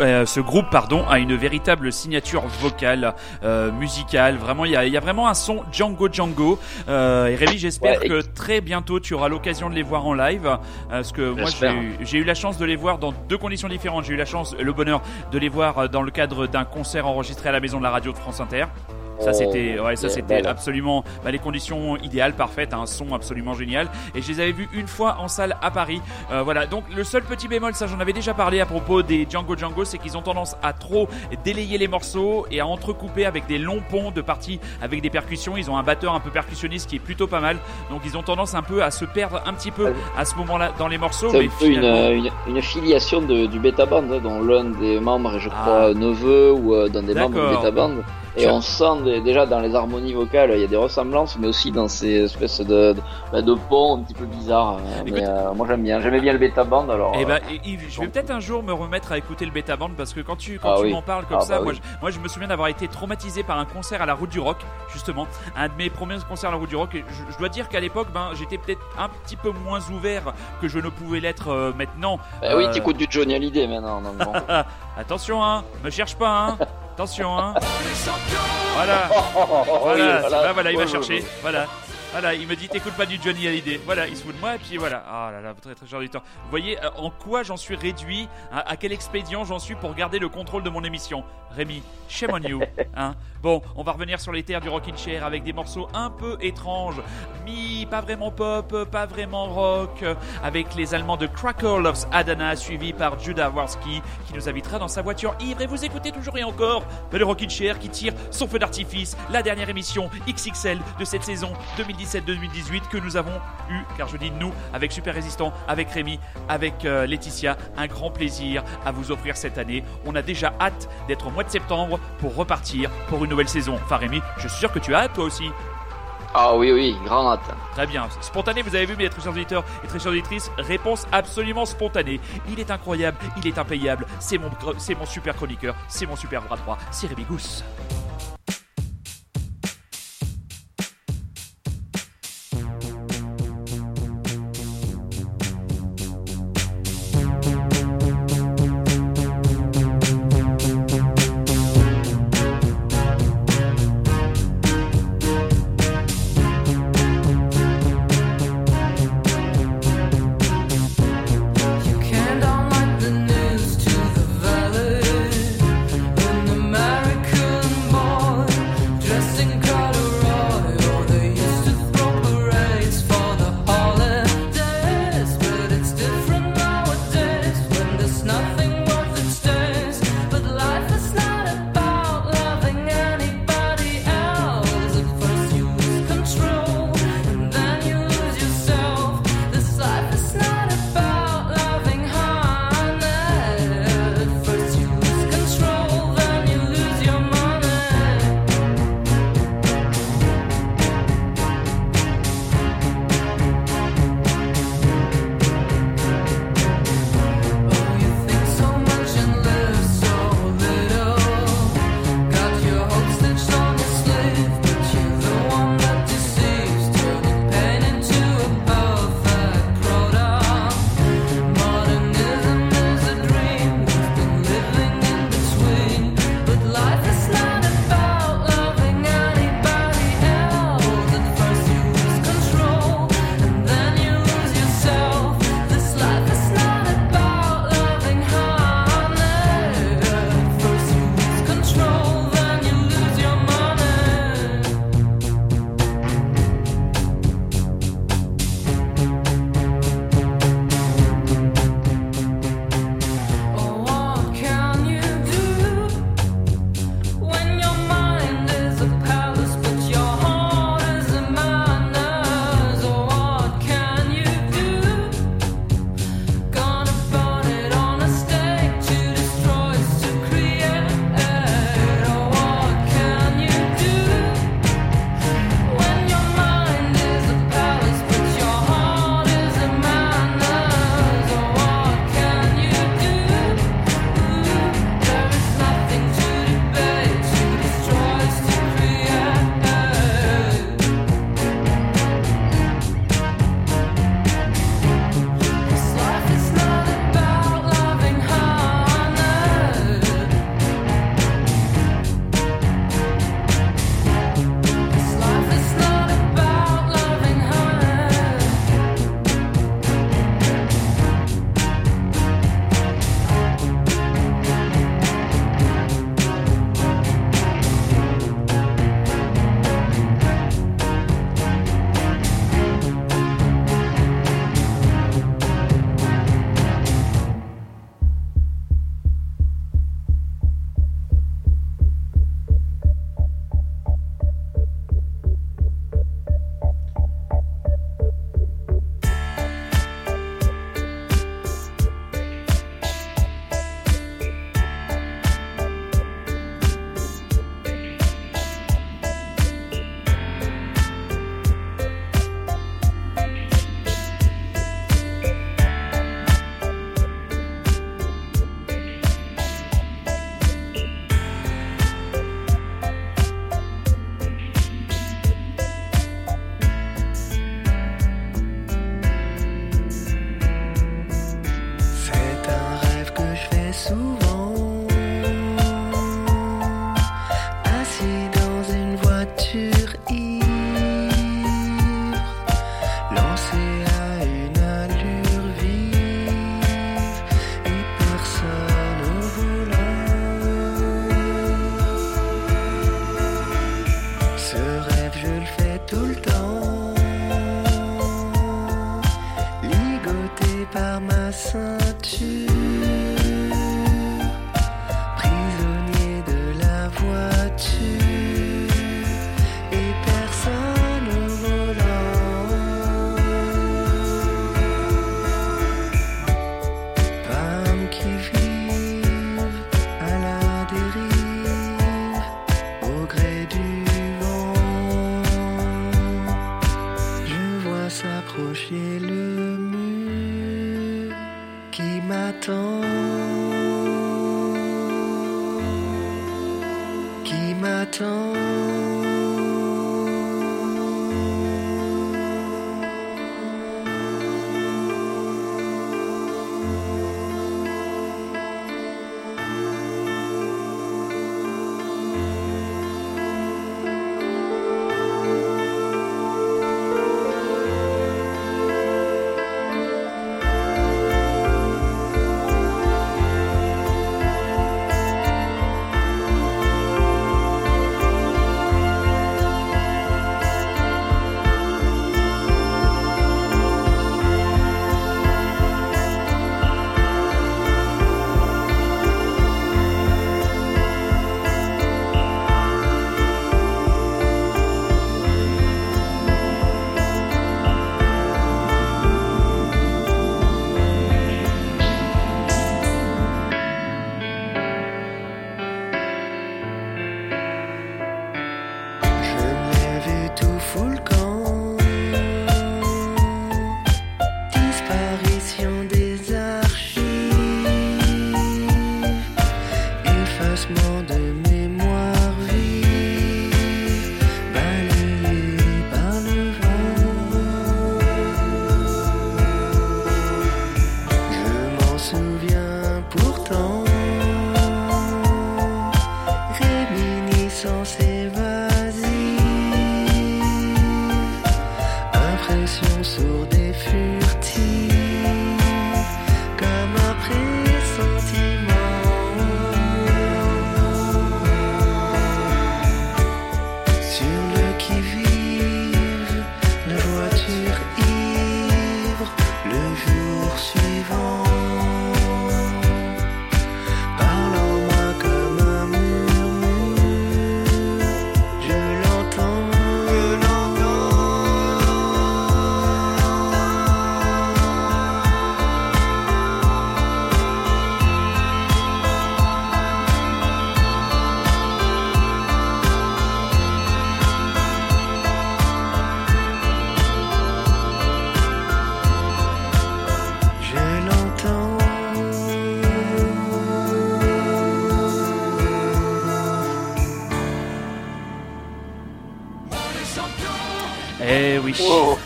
Euh, ce, groupe pardon, a une véritable signature vocale, euh, musicale. Vraiment, il y a, vraiment un son Django Django. Euh, Rémi, j'espère que très bientôt tu auras l'occasion de les voir en live. Euh, parce que moi, j'ai eu, eu, la chance de les voir dans deux conditions différentes. J'ai eu la chance, le bonheur de les voir dans le cadre d'un concert enregistré à la maison de la radio de France Inter. Ça Oh, c'était, ouais, ça c'était absolument bah, les conditions idéales, parfaites, un son absolument génial. Et je les avais vus une fois en salle à Paris. Euh, voilà. Donc le seul petit bémol, ça j'en avais déjà parlé à propos des Django Django, c'est qu'ils ont tendance à trop délayer les morceaux et à entrecouper avec des longs ponts de parties avec des percussions. Ils ont un batteur un peu percussionniste qui est plutôt pas mal. Donc ils ont tendance un peu à se perdre un petit peu à ce moment-là dans les morceaux. C'est un peu une, finalement- une, une filiation de, du Beta Band, hein, dont l'un des membres est, je Ah. crois, neveu ou euh, d'un des membres du. Beta Band. Et on sent des- déjà dans les harmonies vocales, il y a des ressemblances, mais aussi dans ces espèces de, de, bah, de ponts un petit peu bizarres. hein. Écoute- mais euh, moi j'aime bien, j'aimais bien le Beta Band, alors. Eh euh, ben, Yves, je vais peut-être un jour me remettre à écouter le bêta band parce que quand tu, quand Ah tu oui. m'en parles comme Ah ça, bah moi, oui. je, moi je me souviens d'avoir été traumatisé par un concert à la Route du Rock, justement, un de mes premiers concerts à la Route du Rock. Et je, je dois dire qu'à l'époque, ben, j'étais peut-être un petit peu moins ouvert que je ne pouvais l'être euh, maintenant. bah oui, Euh, t'écoutes du Johnny Hallyday maintenant. bon. Attention, hein, me cherche pas, hein. Attention, hein. Voilà. Oui, Voilà, voilà. Là, voilà, il va chercher. Voilà. Voilà, il me dit t'écoutes pas du Johnny Hallyday. Voilà, il se fout de moi et puis voilà. Ah là là, très très cher auditeur. Vous voyez euh, en quoi j'en suis réduit, à, à quel expédient j'en suis pour garder le contrôle de mon émission? Rémi, shame on you. Hein bon, on va revenir sur les terres du Rockin' Chair avec des morceaux un peu étranges, mi pas vraiment pop, pas vraiment rock, avec les Allemands de Crackle of Adana suivis par Judah Warski qui nous invitera dans sa voiture ivre et vous écoutez toujours et encore le Rockin' Chair qui tire son feu d'artifice, la dernière émission XXL de cette saison 2017-2018 que nous avons eu, car je dis nous, avec Super Résistant, avec Rémi, avec euh, Laetitia, un grand plaisir à vous offrir cette année. On a déjà hâte d'être au mois de septembre pour repartir pour une nouvelle saison. Enfin Rémi, je suis sûr que tu as hâte toi aussi. Ah oui, oui, grand hâte. Très bien. Spontané, vous avez vu, mes très chers auditeurs et très chères auditrices, réponse absolument spontanée. Il est incroyable, il est impayable. C'est mon, c'est mon super chroniqueur, c'est mon super bras droit, c'est Rémi Gousse.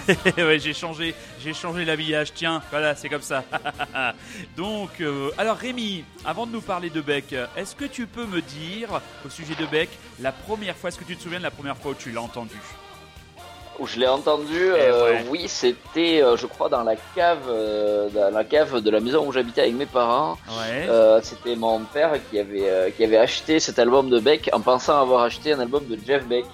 ouais, j'ai changé, j'ai changé l'habillage. Tiens, voilà, c'est comme ça. Donc, euh, alors Rémi, avant de nous parler de Beck, est-ce que tu peux me dire au sujet de Beck la première fois, est-ce que tu te souviens de la première fois où tu l'as entendu? Où je l'ai entendu, euh, ouais. oui, c'était, euh, je crois, dans la cave, euh, dans la cave de la maison où j'habitais avec mes parents. Ouais. Euh, c'était mon père qui avait, euh, qui avait acheté cet album de Beck en pensant avoir acheté un album de Jeff Beck.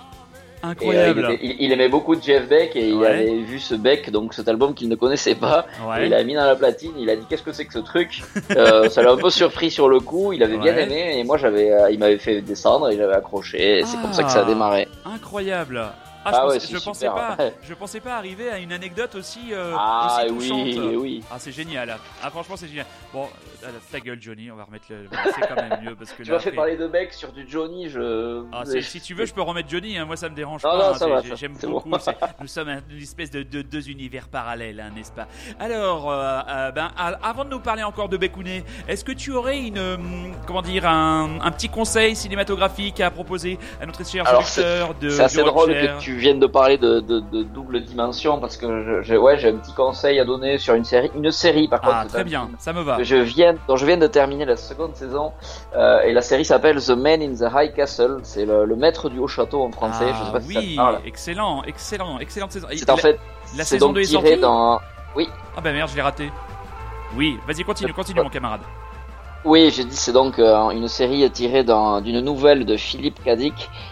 Et, euh, Incroyable. il, était- il- il aimait beaucoup Jeff Beck et il avait vu ce Beck, donc cet album qu'il ne connaissait pas. Ouais. Il l'a mis dans la platine, il a dit qu'est-ce que c'est que ce truc euh, Ça l'a un peu surpris sur le coup, il avait bien aimé et moi j'avais, euh, il m'avait fait descendre et j'avais accroché. et C'est comme ça que ça a Ah. démarré. Incroyable. Ah, Ah je, ouais, pensais, je pensais pas, je pensais pas arriver à une anecdote aussi, euh, ah aussi oui, touchante. oui. Ah, c'est génial. Ah, franchement, c'est génial. Bon, euh, ta gueule, Johnny, on va remettre le. C'est quand même mieux parce que Tu m'as fait après- parler de Beck sur du Johnny, je. Ah, si tu veux, je peux remettre Johnny. hein, moi, ça me dérange Non, pas. non, hein, J'aime beaucoup. bon. Nous sommes un- une espèce de, de- deux univers parallèles, hein, n'est-ce pas? Alors, euh, euh, ben, avant de nous parler encore de Bekouné, est-ce que tu aurais une, hum, comment dire, un, un petit conseil cinématographique à proposer à notre cher auditeur de C'est assez drôle que tu viennes de parler de, de, de double dimension parce que je- ouais, j'ai un petit conseil à donner sur une série, une série par contre. Ah, c'est très un bien, ça me va. Je viens, dont je viens de terminer la seconde saison euh, et la série s'appelle The Man in the High Castle. C'est le, le maître du haut château en français. je sais Ah, si ça oui, parle. excellent, excellent, excellente saison. C'est en fait, la saison donc 2 est sortie dans? Ah ben merde, je l'ai raté. Oui, vas-y, continue, continue, mon camarade. Oui, j'ai dit c'est donc euh, une série tirée d'une nouvelle de Philippe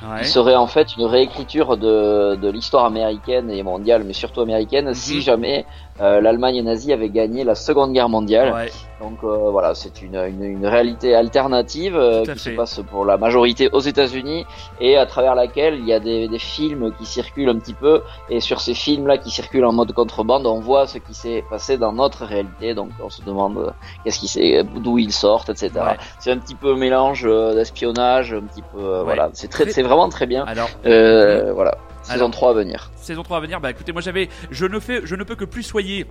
Ouais. qui serait en fait une réécriture de, de l'histoire américaine et mondiale, mais surtout américaine, Mhm. si jamais euh, l'Allemagne nazie avait gagné la Seconde Guerre mondiale. Ouais. Donc euh, voilà, c'est une, une, une réalité alternative euh, qui fait. se passe pour la majorité aux États-Unis et à travers laquelle il y a des, des films qui circulent un petit peu. Et sur ces films-là qui circulent en mode contrebande, on voit ce qui s'est passé dans notre réalité. Donc on se demande euh, qu'est-ce qui s'est, d'où ils sortent, etc. Ouais. C'est un petit peu un mélange euh, d'espionnage, un petit peu voilà. C'est très, c'est vraiment très bien. Alors, Euh, voilà, saison Alors- 3 à venir. saison 3 à venir, bah écoutez, moi j'avais, je ne fais, je ne peux que plus soyer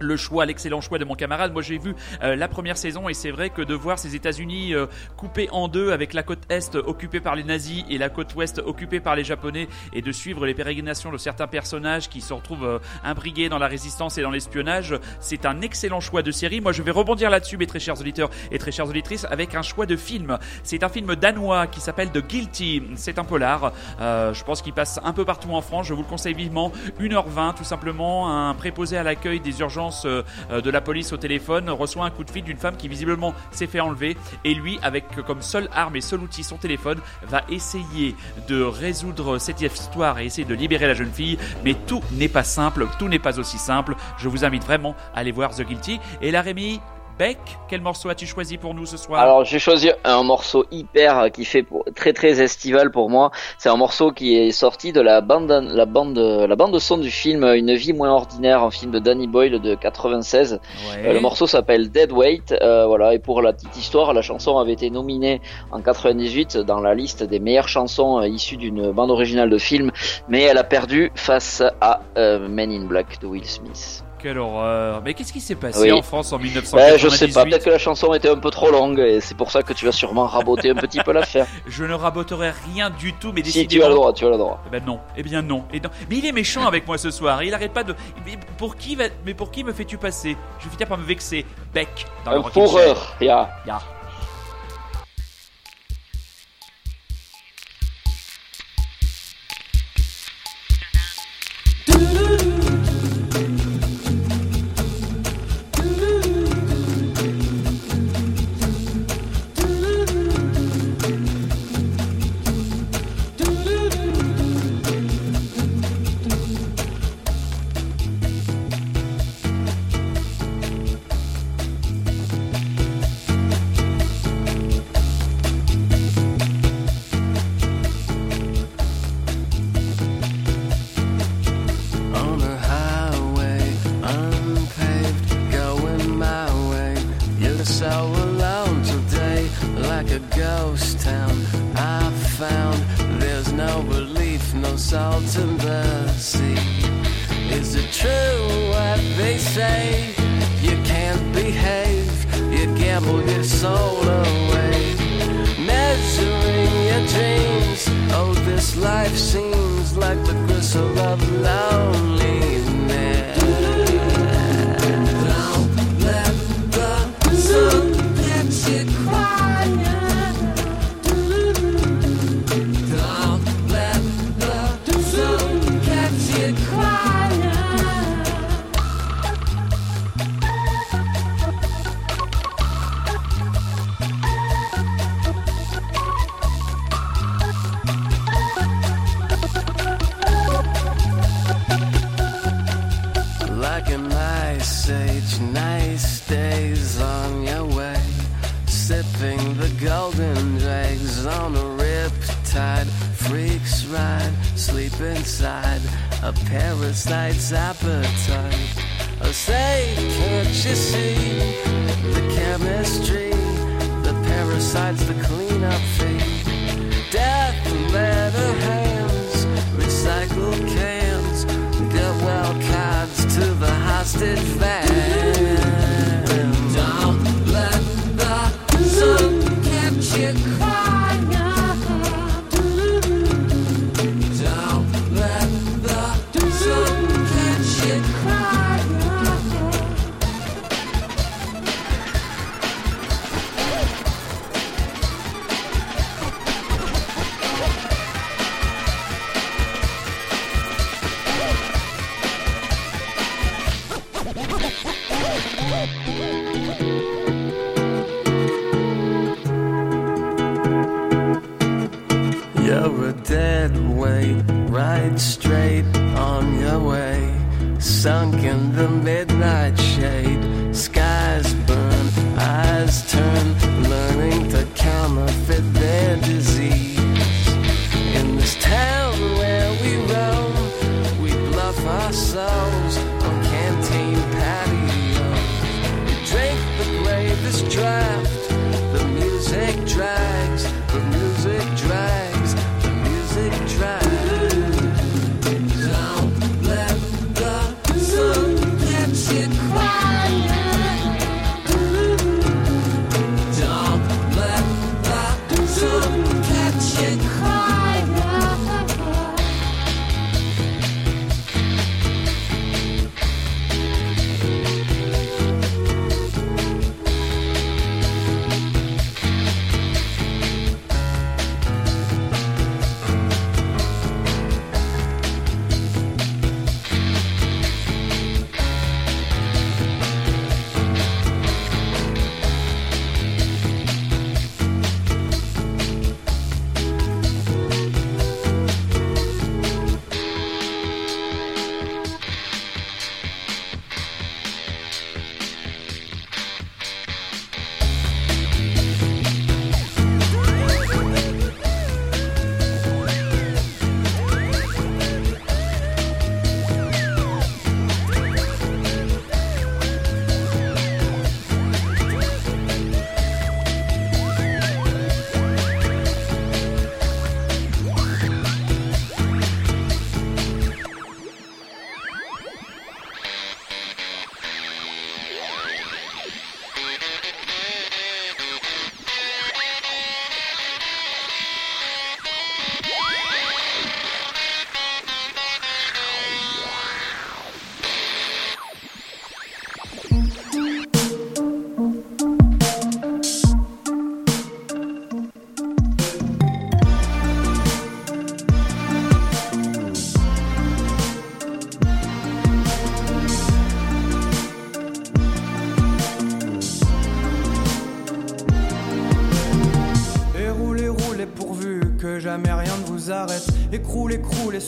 le choix, l'excellent choix de mon camarade. Moi, j'ai vu euh, la première saison et c'est vrai que de voir ces États-Unis euh, coupés en deux avec la côte est occupée par les nazis et la côte ouest occupée par les japonais et de suivre les pérégrinations de certains personnages qui se retrouvent euh, imbriqués dans la résistance et dans l'espionnage, c'est un excellent choix de série. Moi, je vais rebondir là-dessus, mes très chers auditeurs et très chères auditrices, avec un choix de film. C'est un film danois qui s'appelle The Guilty. C'est un polar. Euh, je pense qu'il passe un peu partout en France. Je vous le conseille vivement. 1h20, tout simplement. Un préposé à l'accueil des urgences euh, euh, de la police au téléphone reçoit un coup de fil d'une femme qui visiblement s'est fait enlever. Et lui, avec euh, comme seule arme et seul outil son téléphone, va essayer de résoudre cette histoire et essayer de libérer la jeune fille. Mais tout n'est pas simple. Tout n'est pas aussi simple. Je vous invite vraiment à aller voir The Guilty. Et là, Rémi, Beck, quel morceau as-tu choisi pour nous ce soir? Alors j'ai choisi un morceau hyper euh, qui fait pour, très très estival pour moi. C'est un morceau qui est sorti de la bande la bande la bande son du film Une vie moins ordinaire, un film de Danny Boyle de 96. Ouais. Euh, le morceau s'appelle Dead Weight. Euh, voilà et pour la petite histoire, la chanson avait été nominée en 98 dans la liste des meilleures chansons euh, issues d'une bande originale de film, mais elle a perdu face à euh, Men in Black de Will Smith. Quelle horreur. Mais qu'est-ce qui s'est passé Oui. en France en 1998 Ben, je sais pas, peut-être que la chanson était un peu trop longue et c'est pour ça que tu vas sûrement raboter un petit peu l'affaire. Je ne raboterai rien du tout, mais Si décidément... tu as le droit, tu as le droit. Eh ben non, eh bien non. Et non. Mais il est méchant avec moi ce soir. Il arrête pas de. Mais pour qui va... Mais pour qui me fais-tu passer? Je vais finir par me vexer. Beck dans le Un Rockin' Chair. No salt in the sea. Is it true what they say? You can't behave, you gamble your soul away. Measuring your dreams, oh, this life seems like the gristle of loneliness.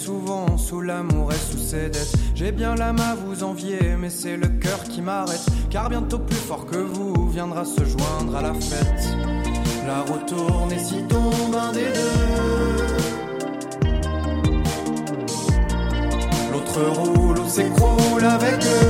Souvent sous l'amour et sous ses dettes. J'ai bien l'âme à vous envier, mais c'est le cœur qui m'arrête. Car bientôt plus fort que vous viendra se joindre à la fête. La roue tourne et si tombe un des deux. L'autre roule ou s'écroule avec eux.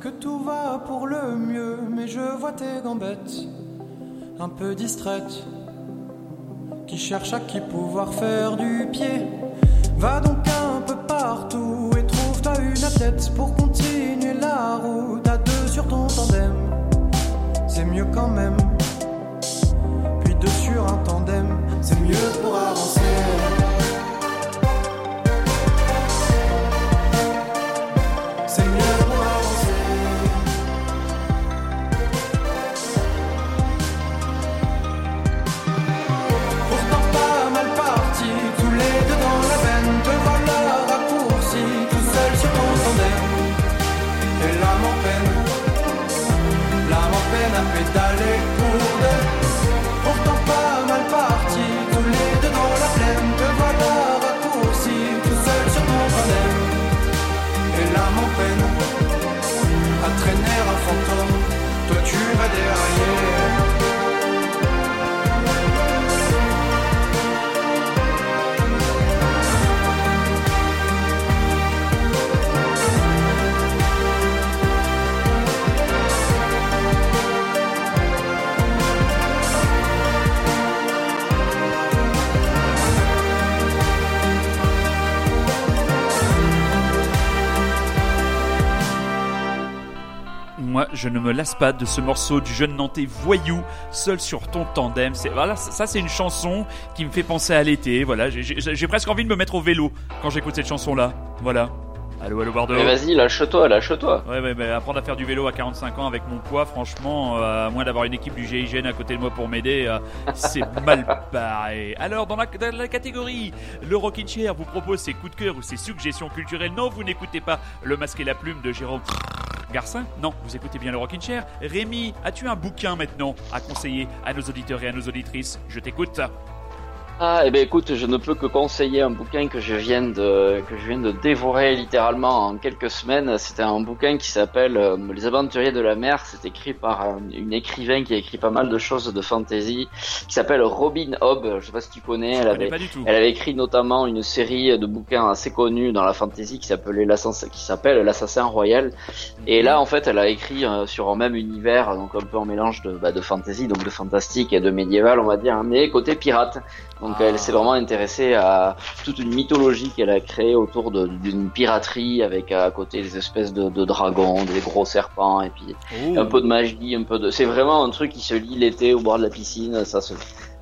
Que tout va pour le mieux. Mais je vois tes gambettes, un peu distraites, qui cherchent à qui pouvoir faire du pied. Va donc un peu partout et trouve-toi une athlète pour continuer je ne me lasse pas de ce morceau du jeune Nantais voyou, seul sur ton tandem. C'est voilà, ça c'est une chanson qui me fait penser à l'été. Voilà, j'ai- presque envie de me mettre au vélo quand j'écoute cette chanson-là. Voilà. Allô, allô, Bordeaux. Mais vas-y, lâche-toi, lâche-toi. Ouais, ouais, mais apprendre à faire du vélo à 45 ans avec mon poids, franchement, euh, à moins d'avoir une équipe du GIGN à côté de moi pour m'aider, euh, c'est mal barré. Alors, dans la, dans la catégorie, le Rockin' Chair vous propose ses coups de cœur ou ses suggestions culturelles. Non, vous n'écoutez pas Le Masque et la Plume de Jérôme Non, vous écoutez bien le Rockin' Chair. Rémi, as-tu un bouquin maintenant à conseiller à nos auditeurs et à nos auditrices? Je t'écoute. Ah, et ben écoute, je ne peux que conseiller un bouquin que je viens de que je viens de dévorer littéralement en quelques semaines. C'était un bouquin qui s'appelle euh, Les Aventuriers de la mer. C'est écrit par une écrivain qui a écrit pas mal de choses de fantasy, qui s'appelle Robin Hobb. Je sais pas si tu connais. Elle avait. Elle avait écrit notamment une série de bouquins assez connus dans la fantasy qui s'appelait l'assassin, qui s'appelle l'assassin royal. Et là, en fait, elle a écrit euh, sur un même univers, donc un peu en mélange de, bah, de fantasy, donc de fantastique et de médiéval, on va dire, hein, mais côté pirate. Donc Ah. elle s'est vraiment intéressée à toute une mythologie qu'elle a créée autour d'une piraterie avec à côté des espèces de, de dragons, des gros serpents et puis un peu de magie, un peu de. C'est vraiment un truc qui se lit l'été au bord de la piscine. Ça se,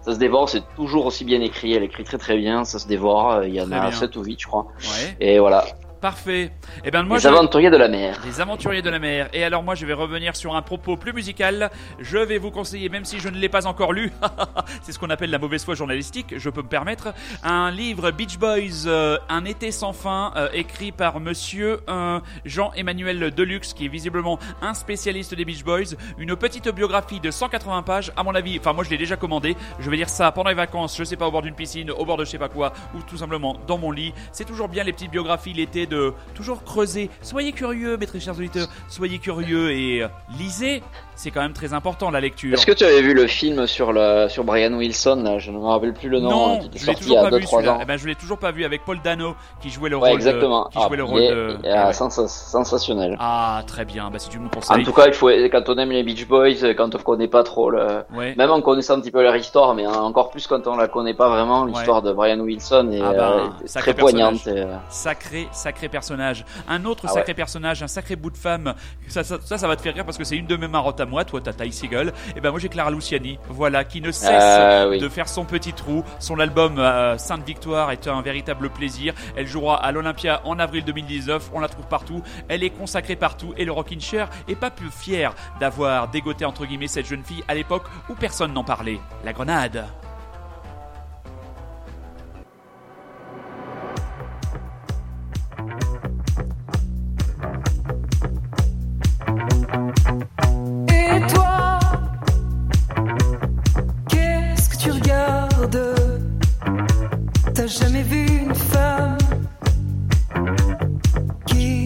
ça se dévore. C'est toujours aussi bien écrit. Elle écrit très très bien. Ça se dévore. Il y en Très a bien. 7 ou 8 je crois. Ouais, Et voilà. Parfait. Eh ben moi, Les aventuriers de la mer. Les aventuriers de la mer. Et alors moi je vais revenir sur un propos plus musical. Je vais vous conseiller, même si je ne l'ai pas encore lu, c'est ce qu'on appelle la mauvaise foi journalistique, je peux me permettre, un livre Beach Boys, euh, Un été sans fin, euh, écrit par monsieur euh, Jean-Emmanuel Deluxe, qui est visiblement un spécialiste des Beach Boys. Une petite biographie de 180 pages, à mon avis, enfin moi je l'ai déjà commandé, je vais lire ça pendant les vacances, je sais pas, au bord d'une piscine, au bord de je sais pas quoi, ou tout simplement dans mon lit. C'est toujours bien les petites biographies l'été toujours creuser. Soyez curieux, mes très chers auditeurs, soyez curieux et euh, lisez. C'est quand même très important la lecture. Est-ce que tu avais vu le film sur le sur Brian Wilson là? Je ne me rappelle plus le nom. non, hein, qui je l'ai toujours pas 2 vu 3 celui-là. ans. Eh ben, je l'ai toujours pas vu avec Paul Dano qui jouait le Ouais, rôle exactement. de, qui Ah, jouait le il rôle est- de. Ah, ouais. sens- sensationnel. Ah, très bien. Bah si tu me En conseilles. tout cas, il faut quand on aime les Beach Boys, quand on connaît pas trop le, ouais. même en connaissant un petit peu leur histoire, mais encore plus quand on la connaît pas vraiment, l'histoire de Brian Wilson est, Ah bah, euh, est très poignante. et, euh, Sacré, sacré personnage. Un autre Ah sacré personnage, un sacré bout de femme. Ça, ça, ça, ça va te faire rire parce que c'est une de mes marottes à moi. Toi, t'as Ty. Et ben moi, j'ai Clara Luciani. Voilà, qui ne cesse Ah, oui. de faire son petit trou. Son album euh, Sainte Victoire est un véritable plaisir. Elle jouera à l'Olympia en avril 2019. On la trouve partout. Elle est consacrée partout. Et le Rockin' Chair est pas plus fier d'avoir dégoté entre guillemets cette jeune fille à l'époque où personne n'en parlait. La grenade. Tu regardes T'as jamais vu une femme qui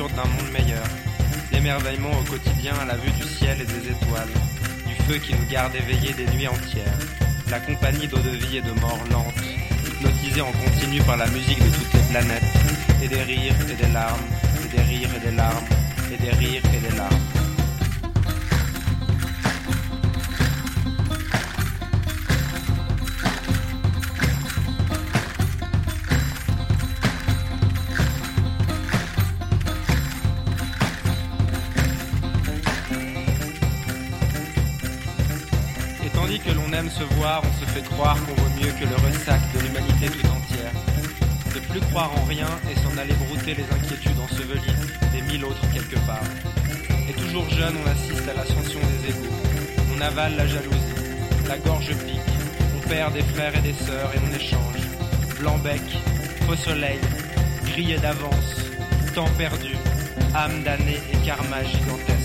D'un monde meilleur. L'émerveillement au quotidien à la vue du ciel et des étoiles. Du feu qui nous garde éveillés des nuits entières. La compagnie d'eau de vie et de mort lente. Hypnotisés en continu par la musique de toutes les planètes. Et des rires et des larmes. Et des rires et des larmes. Et des rires et des larmes. Toujours jeune, on assiste à l'ascension des égaux. On avale la jalousie, la gorge pique, on perd des frères et des sœurs et on échange. Blanc-bec, faux soleil, grillé d'avance, temps perdu, âme damnée et karma gigantesque.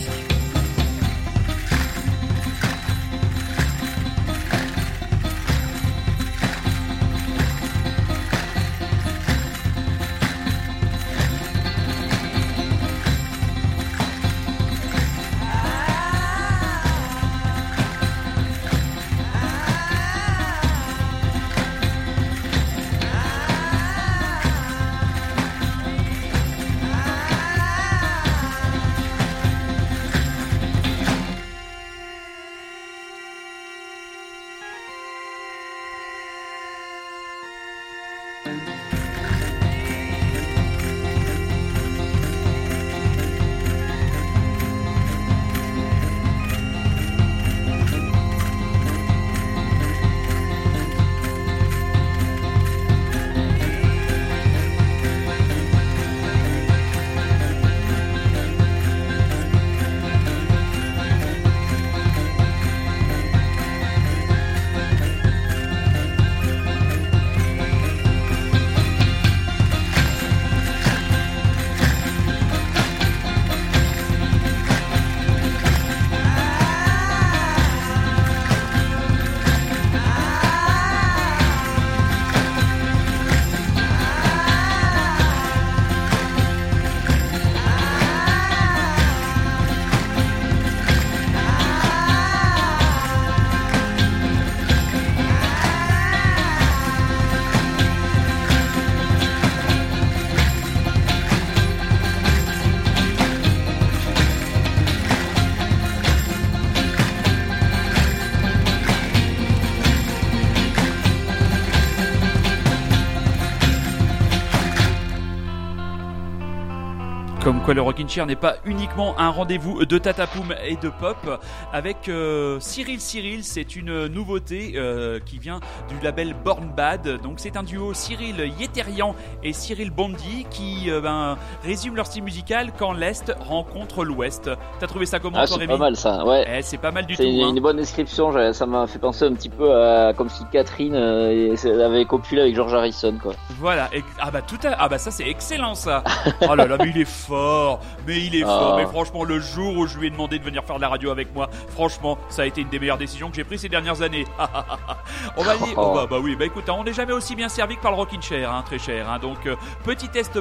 Le Rockin' Chair n'est pas uniquement un rendez-vous de tatapoum et de pop. Avec euh, Cyril Cyril, c'est une nouveauté euh, qui vient du label Born Bad. Donc c'est un duo Cyril Yeterian et Cyril Bondy qui euh, ben, résument leur style musical quand l'Est rencontre l'Ouest. T'as trouvé ça comment Ah, c'est pas mal ça, ouais. Eh, c'est pas mal du tout. C'est une, hein. une bonne description, ça m'a fait penser un petit peu à comme si Catherine euh, avait copulé avec George Harrison quoi. Voilà. Et- ah bah tout à... ah bah ça c'est excellent ça. oh là là, mais il est fort. Mais il est Ah. fort. Mais franchement, le jour où je lui ai demandé de venir faire de la radio avec moi, franchement, ça a été une des meilleures décisions que j'ai prises ces dernières années. on va dire, oh, bah, bah oui, bah écoute, on n'est jamais aussi bien servi que par le Rockin' Chair, hein, très cher. hein. donc euh, petit texte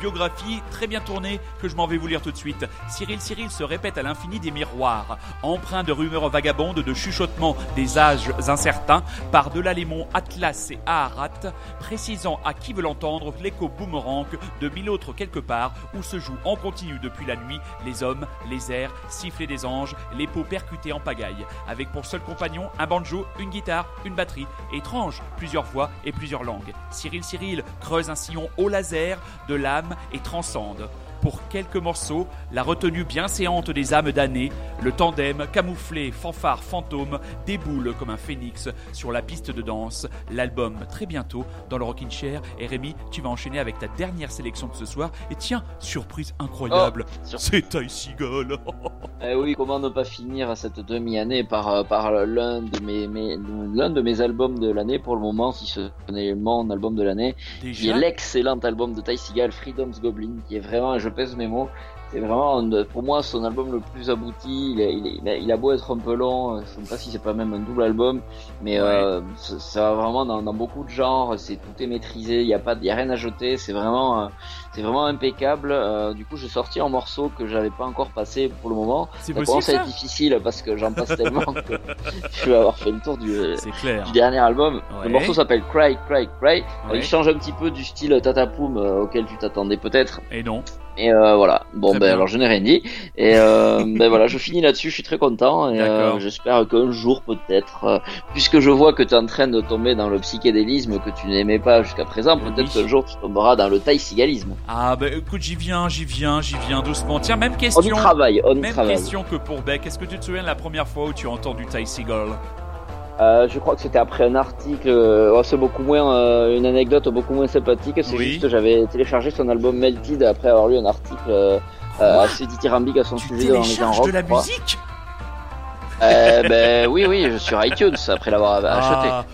biographie très bien tourné que je m'en vais vous lire tout de suite. Cyril Cyril se répète à l'infini des miroirs, empreint de rumeurs vagabondes, de chuchotements des âges incertains, par-delà les monts Atlas et Aharat, précisant à qui veut l'entendre l'écho boomerang de mille autres quelque part où se jouent en continu depuis la nuit les hommes, les airs, siffler des anges, les peaux percutées en pagaille, avec pour seul compagnon un banjo, une guitare, une batterie, étrange, plusieurs voix et plusieurs langues. Cyril Cyril creuse un sillon au laser de l'âme et transcende. Pour quelques morceaux, la retenue bien séante des âmes damnées, le tandem camouflé, fanfare, fantôme, déboule comme un phénix sur la piste de danse. L'album très bientôt dans le Rockin' Chair. Et Rémi, tu vas enchaîner avec ta dernière sélection de ce soir. Et tiens, surprise incroyable, sur- c'est Ty Seagull. Eh oui, comment ne pas finir cette demi-année par, euh, par l'un de mes, mes- l'un de mes albums de l'année pour le moment, si ce n'est mon album de l'année, qui est l'excellent album de Ty Seagal, Freedom's Goblin, qui est vraiment, je pèse mes mots, c'est vraiment pour moi son album le plus abouti. Il, est- il, est- il a, il a beau être un peu long, euh, je sais pas si c'est pas même un double album, mais Ouais. euh, ça va vraiment dans, dans beaucoup de genres. C'est tout est maîtrisé, il y a pas, il y a rien à jeter. C'est vraiment, euh, c'est vraiment impeccable. Euh, du coup, j'ai sorti un morceau que j'avais pas encore passé pour le moment. C'est Ça possible commence à être difficile parce que j'en passe tellement que je vais avoir fait le tour du, C'est clair. du dernier album. Ouais. Le morceau s'appelle Cry, Cry, Cry. Ouais. Il change un petit peu du style Tatapoum euh, auquel tu t'attendais peut-être. Et non. Et euh, voilà. Bon ben bien. alors je n'ai rien dit. Et euh, ben voilà, je finis là-dessus. Je suis très content. Et euh, j'espère qu'un jour peut-être, euh, puisque je vois que tu es en train de tomber dans le psychédélisme que tu n'aimais pas jusqu'à présent, Oui. peut-être qu'un jour tu tomberas dans le taïsigalisme. Ah bah écoute, j'y viens, j'y viens, j'y viens doucement. Tiens, même On question. travaille, on Même travaille. question que pour Beck. Est-ce que tu te souviens de la première fois où tu as entendu Ty Seagull? Euh, je crois que c'était après un article. euh, oh, c'est beaucoup moins euh, une anecdote beaucoup moins sympathique. C'est Oui. juste j'avais téléchargé son album Melted après avoir lu un article euh, assez dithyrambique à son Tu sujet dans les télécharges rock. de la musique? Euh, ben oui, oui, je suis sur iTunes après l'avoir acheté. Ah,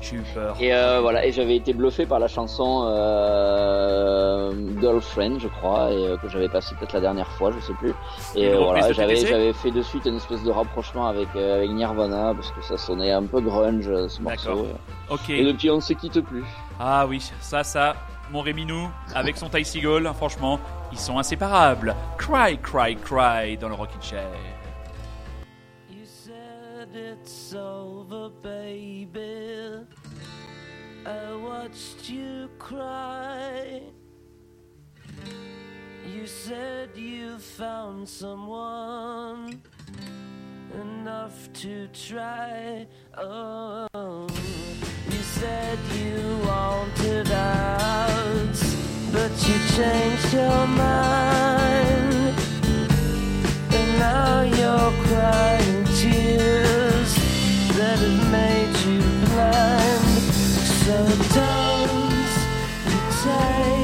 j'ai eu peur. Et euh, voilà, et j'avais été bluffé par la chanson euh, Girlfriend, je crois, et euh, que j'avais passé peut-être la dernière fois, je sais plus. Et euh, voilà, j'avais fait de suite une espèce de rapprochement avec euh, avec Nirvana parce que ça sonnait un peu grunge ce D'accord. morceau. Ok. Et depuis on ne se quitte plus. Ah oui, ça, ça, mon Réminou, avec son Ty Seagull, hein, franchement, ils sont inséparables. Cry, cry, cry dans le Rockin' Chair. You said it's over, baby. I watched you cry. You said you found someone enough to try. Oh, you said you wanted out, but you changed your mind. And now you're crying tears that have made you blind. So don't you take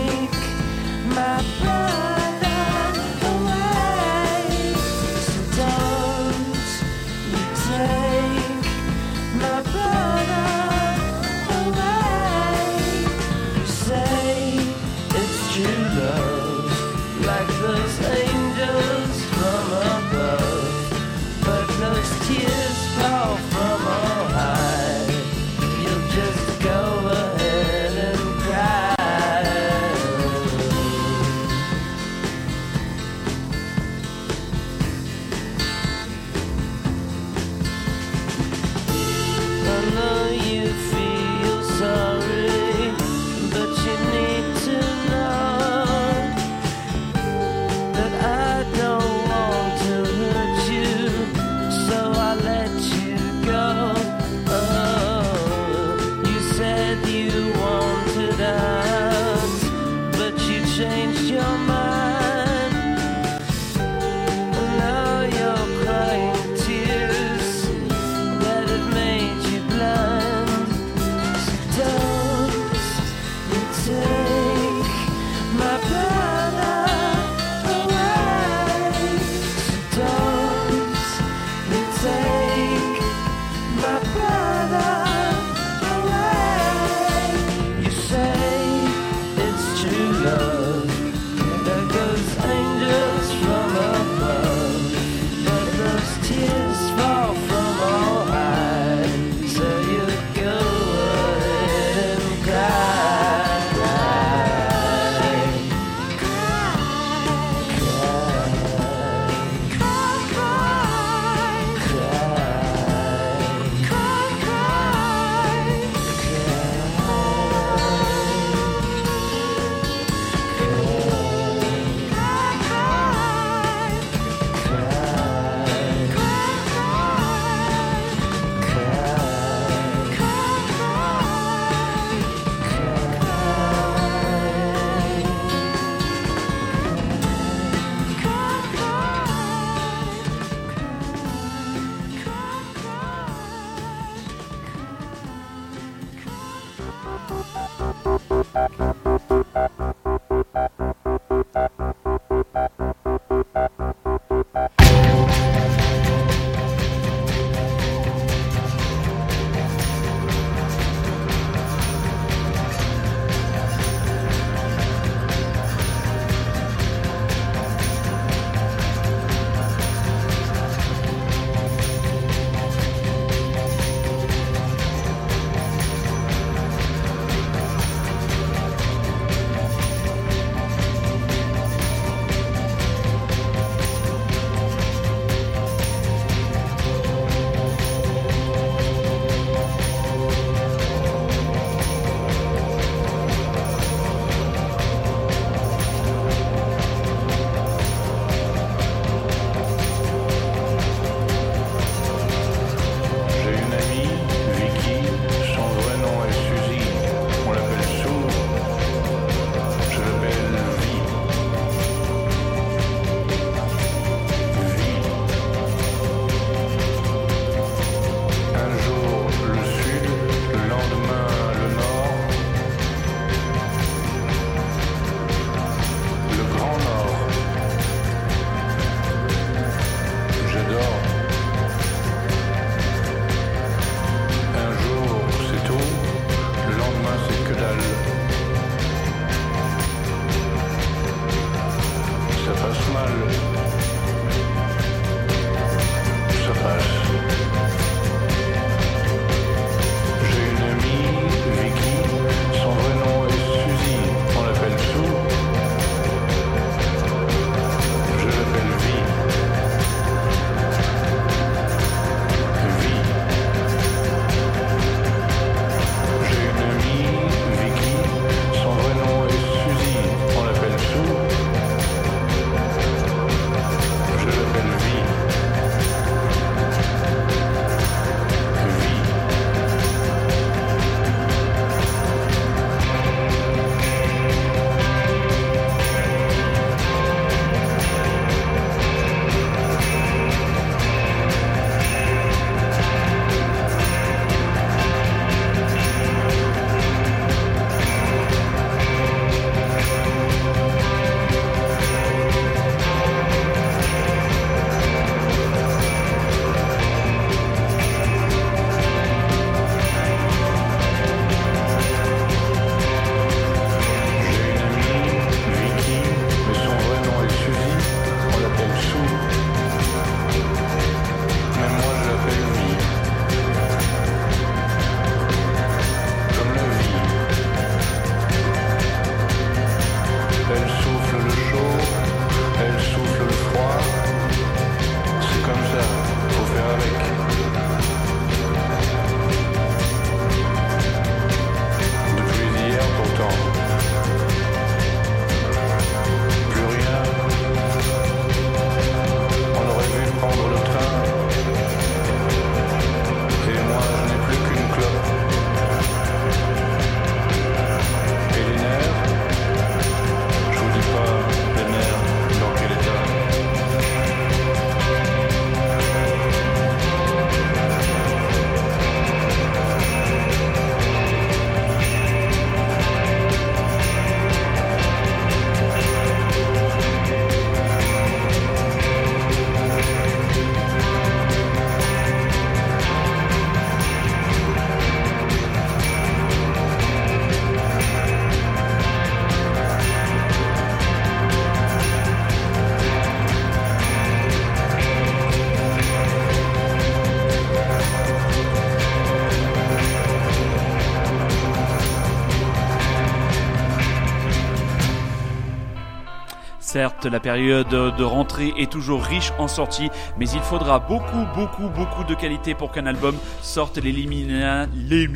Certes, la période de rentrée est toujours riche en sorties, mais il faudra beaucoup, beaucoup, beaucoup de qualité pour qu'un album sorte les Liminianas, les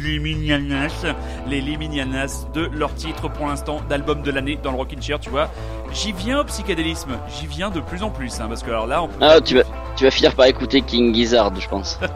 Liminianas de leur titre pour l'instant d'album de l'année dans le Rockin' Chair, tu vois. J'y viens au psychédélisme, j'y viens de plus en plus, hein, parce que alors là, on peut Ah, tu vas, tu vas finir par écouter King Gizzard, je pense.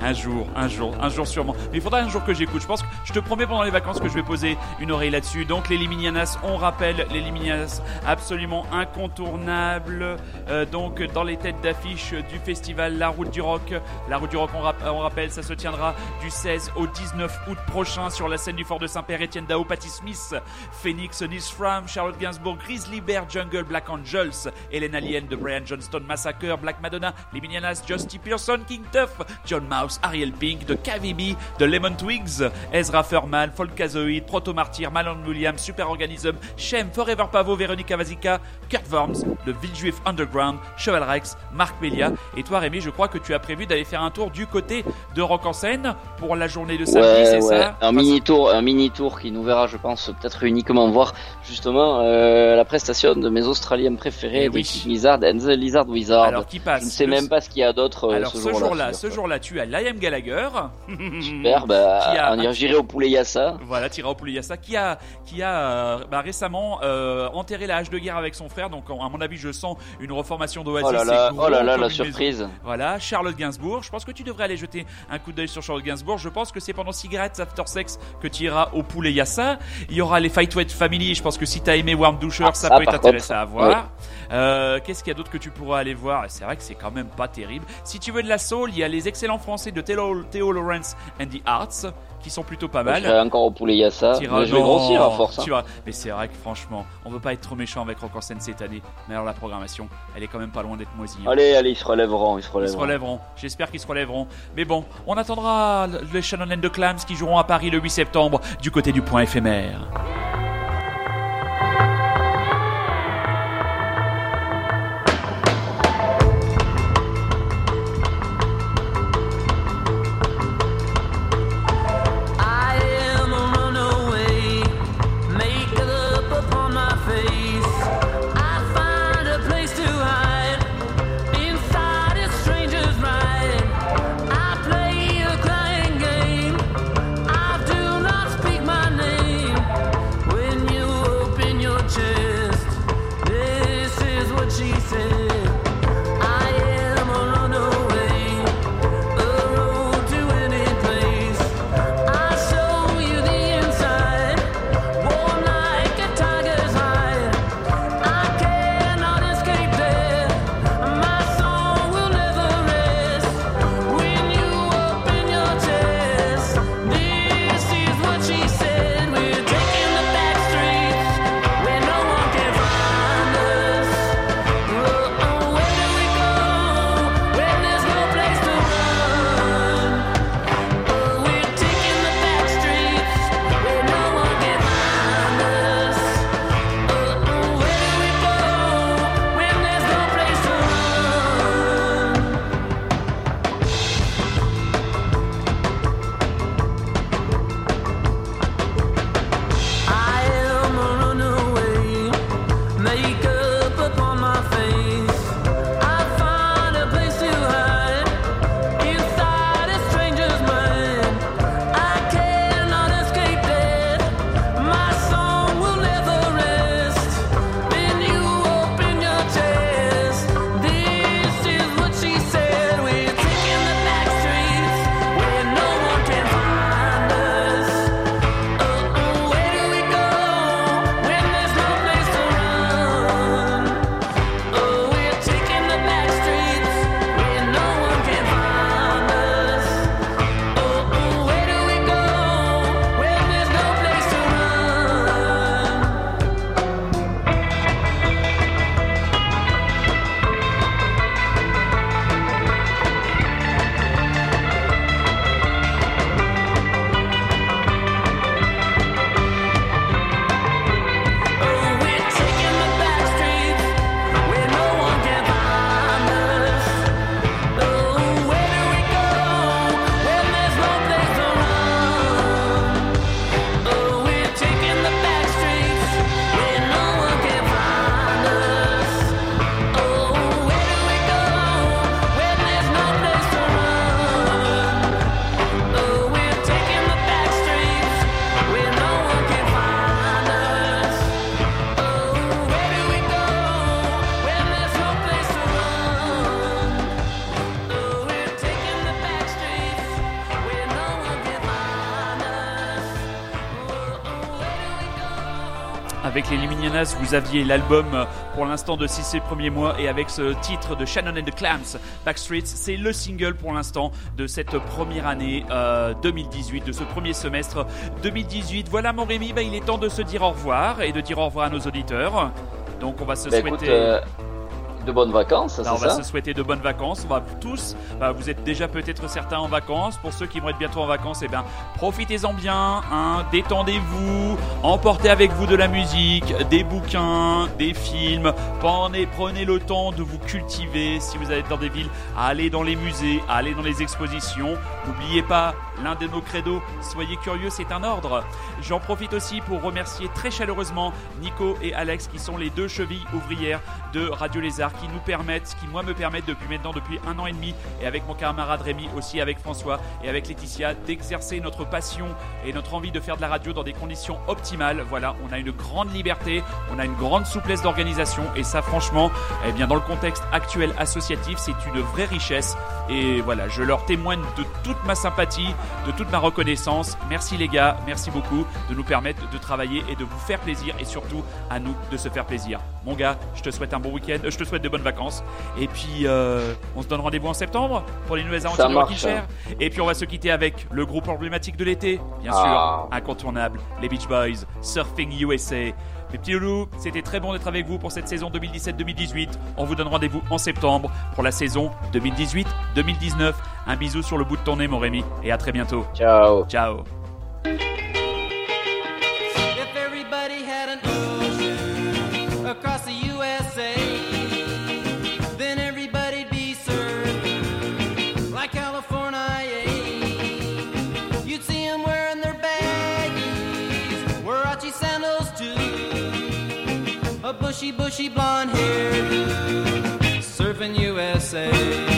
Un jour, un jour, un jour sûrement. Mais il faudra un jour que j'écoute. Je pense que te promets pendant les vacances que je vais poser une oreille là-dessus. Donc les Liminianas, on rappelle les Liminianas absolument incontournables. Euh, donc dans les têtes d'affiche du festival La Route du Rock. La Route du Rock, on rappelle, ça se tiendra du 16 au 19 août prochain sur la scène du Fort de Saint-Père, Étienne Dao, Patti Smith, Phoenix, Nis Fram, Charlotte Gainsbourg, Grizzly Bear, Jungle, Black Angels, Hélène Alien de Brian Johnston Massacre, Black Madonna, Liminianas, Justy Pearson, King Tuff, John Mouse, Ariel Pink, de KVB, de Lemon Twigs, Ezra Furman, Folkazoid, Proto Martyr, Malon Williams, Superorganism, Shem, Forever Pavo, Veronica Vasica, Kurt Worms, le Villejuif Underground, Cheval Rex, Marc Melia. Et toi, Rémi, je crois que tu as prévu d'aller faire un tour du côté de Rock en scène pour la journée de samedi, Ouais, c'est ouais. ça Un mini tour, un mini tour qui nous verra, je pense, peut-être uniquement voir justement euh, la prestation de mes Australiens préférés, Eh des oui. Lizard and the Lizard Wizard. Alors qui passe je ne sais Le- même pas ce qu'il y a d'autre euh, Alors ce jour-là. ce jour-là, tu as Liam Gallagher. Super, bah, on un- j'irai au poulet Yassa. Voilà, Tira Pouliassa, qui a, qui a euh, bah, récemment euh, enterré la hache de guerre avec son frère. Donc, à mon avis, je sens une reformation d'Oasis. Oh là là, oh là là, la maison. surprise. Voilà, Charlotte Gainsbourg. Je pense que tu devrais aller jeter un coup d'œil sur Charlotte Gainsbourg. Je pense que c'est pendant Cigarettes After Sex que tu iras au poulet Yassa. Il y aura les Fight Wet Family. Je pense que si t'as aimé Warm Doucher, Ah, ça, ça, peut par t'intéresser contre, à voir. Euh, Qu'est-ce qu'il y a d'autre que tu pourras aller voir? C'est vrai que c'est quand même pas terrible. Si tu veux de la soul, il y a les excellents français de Théo Lawrence and the Arts qui sont plutôt pas mal. J'irai encore au poulet Yassa. T'iras- Mais je vais grossir à force. hein. tu vas- Mais c'est vrai que franchement, on veut pas être trop méchant avec Rock en scène cette année. Mais alors la programmation, elle est quand même pas loin d'être moisie. hein. Allez, allez, ils se relèveront, ils se Ils se relèveront. relèveront. J'espère qu'ils se relèveront. Mais bon, on attendra les Shannon and the Clams qui joueront à Paris le 8 septembre du côté du point éphémère. Vous aviez l'album euh, pour l'instant de 6 premiers mois et avec ce titre de Shannon and the Clams, Backstreets, c'est le single pour l'instant de cette première année euh, 2018, de ce premier semestre 2018. Voilà mon Rémi, bah, il est temps de se dire au revoir et de dire au revoir à nos auditeurs. Donc on va se Bah, souhaiter... écoute, euh, de bonnes vacances, Bah, on va ça se souhaiter de bonnes vacances. On va tous, bah, vous êtes déjà peut-être certains en vacances. Pour ceux qui vont être bientôt en vacances, eh bien, profitez-en bien, hein, détendez-vous, emportez avec vous de la musique, des bouquins, des films. Prenez, prenez le temps de vous cultiver. Si vous êtes dans des villes, allez dans les musées, allez dans les expositions. N'oubliez pas l'un de nos credos. Soyez curieux, c'est un ordre. J'en profite aussi pour remercier très chaleureusement Nico et Alex qui sont les deux chevilles ouvrières de Radio Lézard qui nous permettent, qui moi me permettent depuis maintenant depuis un an et demi et avec mon camarade Rémi aussi avec François et avec Laetitia d'exercer notre passion et notre envie de faire de la radio dans des conditions optimales. Voilà, on a une grande liberté, on a une grande souplesse d'organisation et ça franchement, eh bien dans le contexte actuel associatif, c'est une vraie richesse et voilà, je leur témoigne de toute ma sympathie, de toute ma reconnaissance. Merci les gars, merci beaucoup de nous permettre de travailler et de vous faire plaisir et surtout à nous de se faire plaisir. Mon gars, je te souhaite un bon week-end, euh, je te souhaite de bonnes vacances et puis euh, on se donne rendez-vous en septembre pour les nouvelles aventures de Chair. Et puis on va se quitter avec le groupe emblématique de l'été, bien Ah. sûr, incontournable, les Beach Boys, Surfing USA. Mes petits loulous, c'était très bon d'être avec vous pour cette saison 2017-2018. On vous donne rendez-vous en septembre pour la saison 2018-2019. Un bisou sur le bout de ton nez, mon Rémi, et à très bientôt. Ciao. Ciao. Bushy, bushy blonde hair, surfing USA.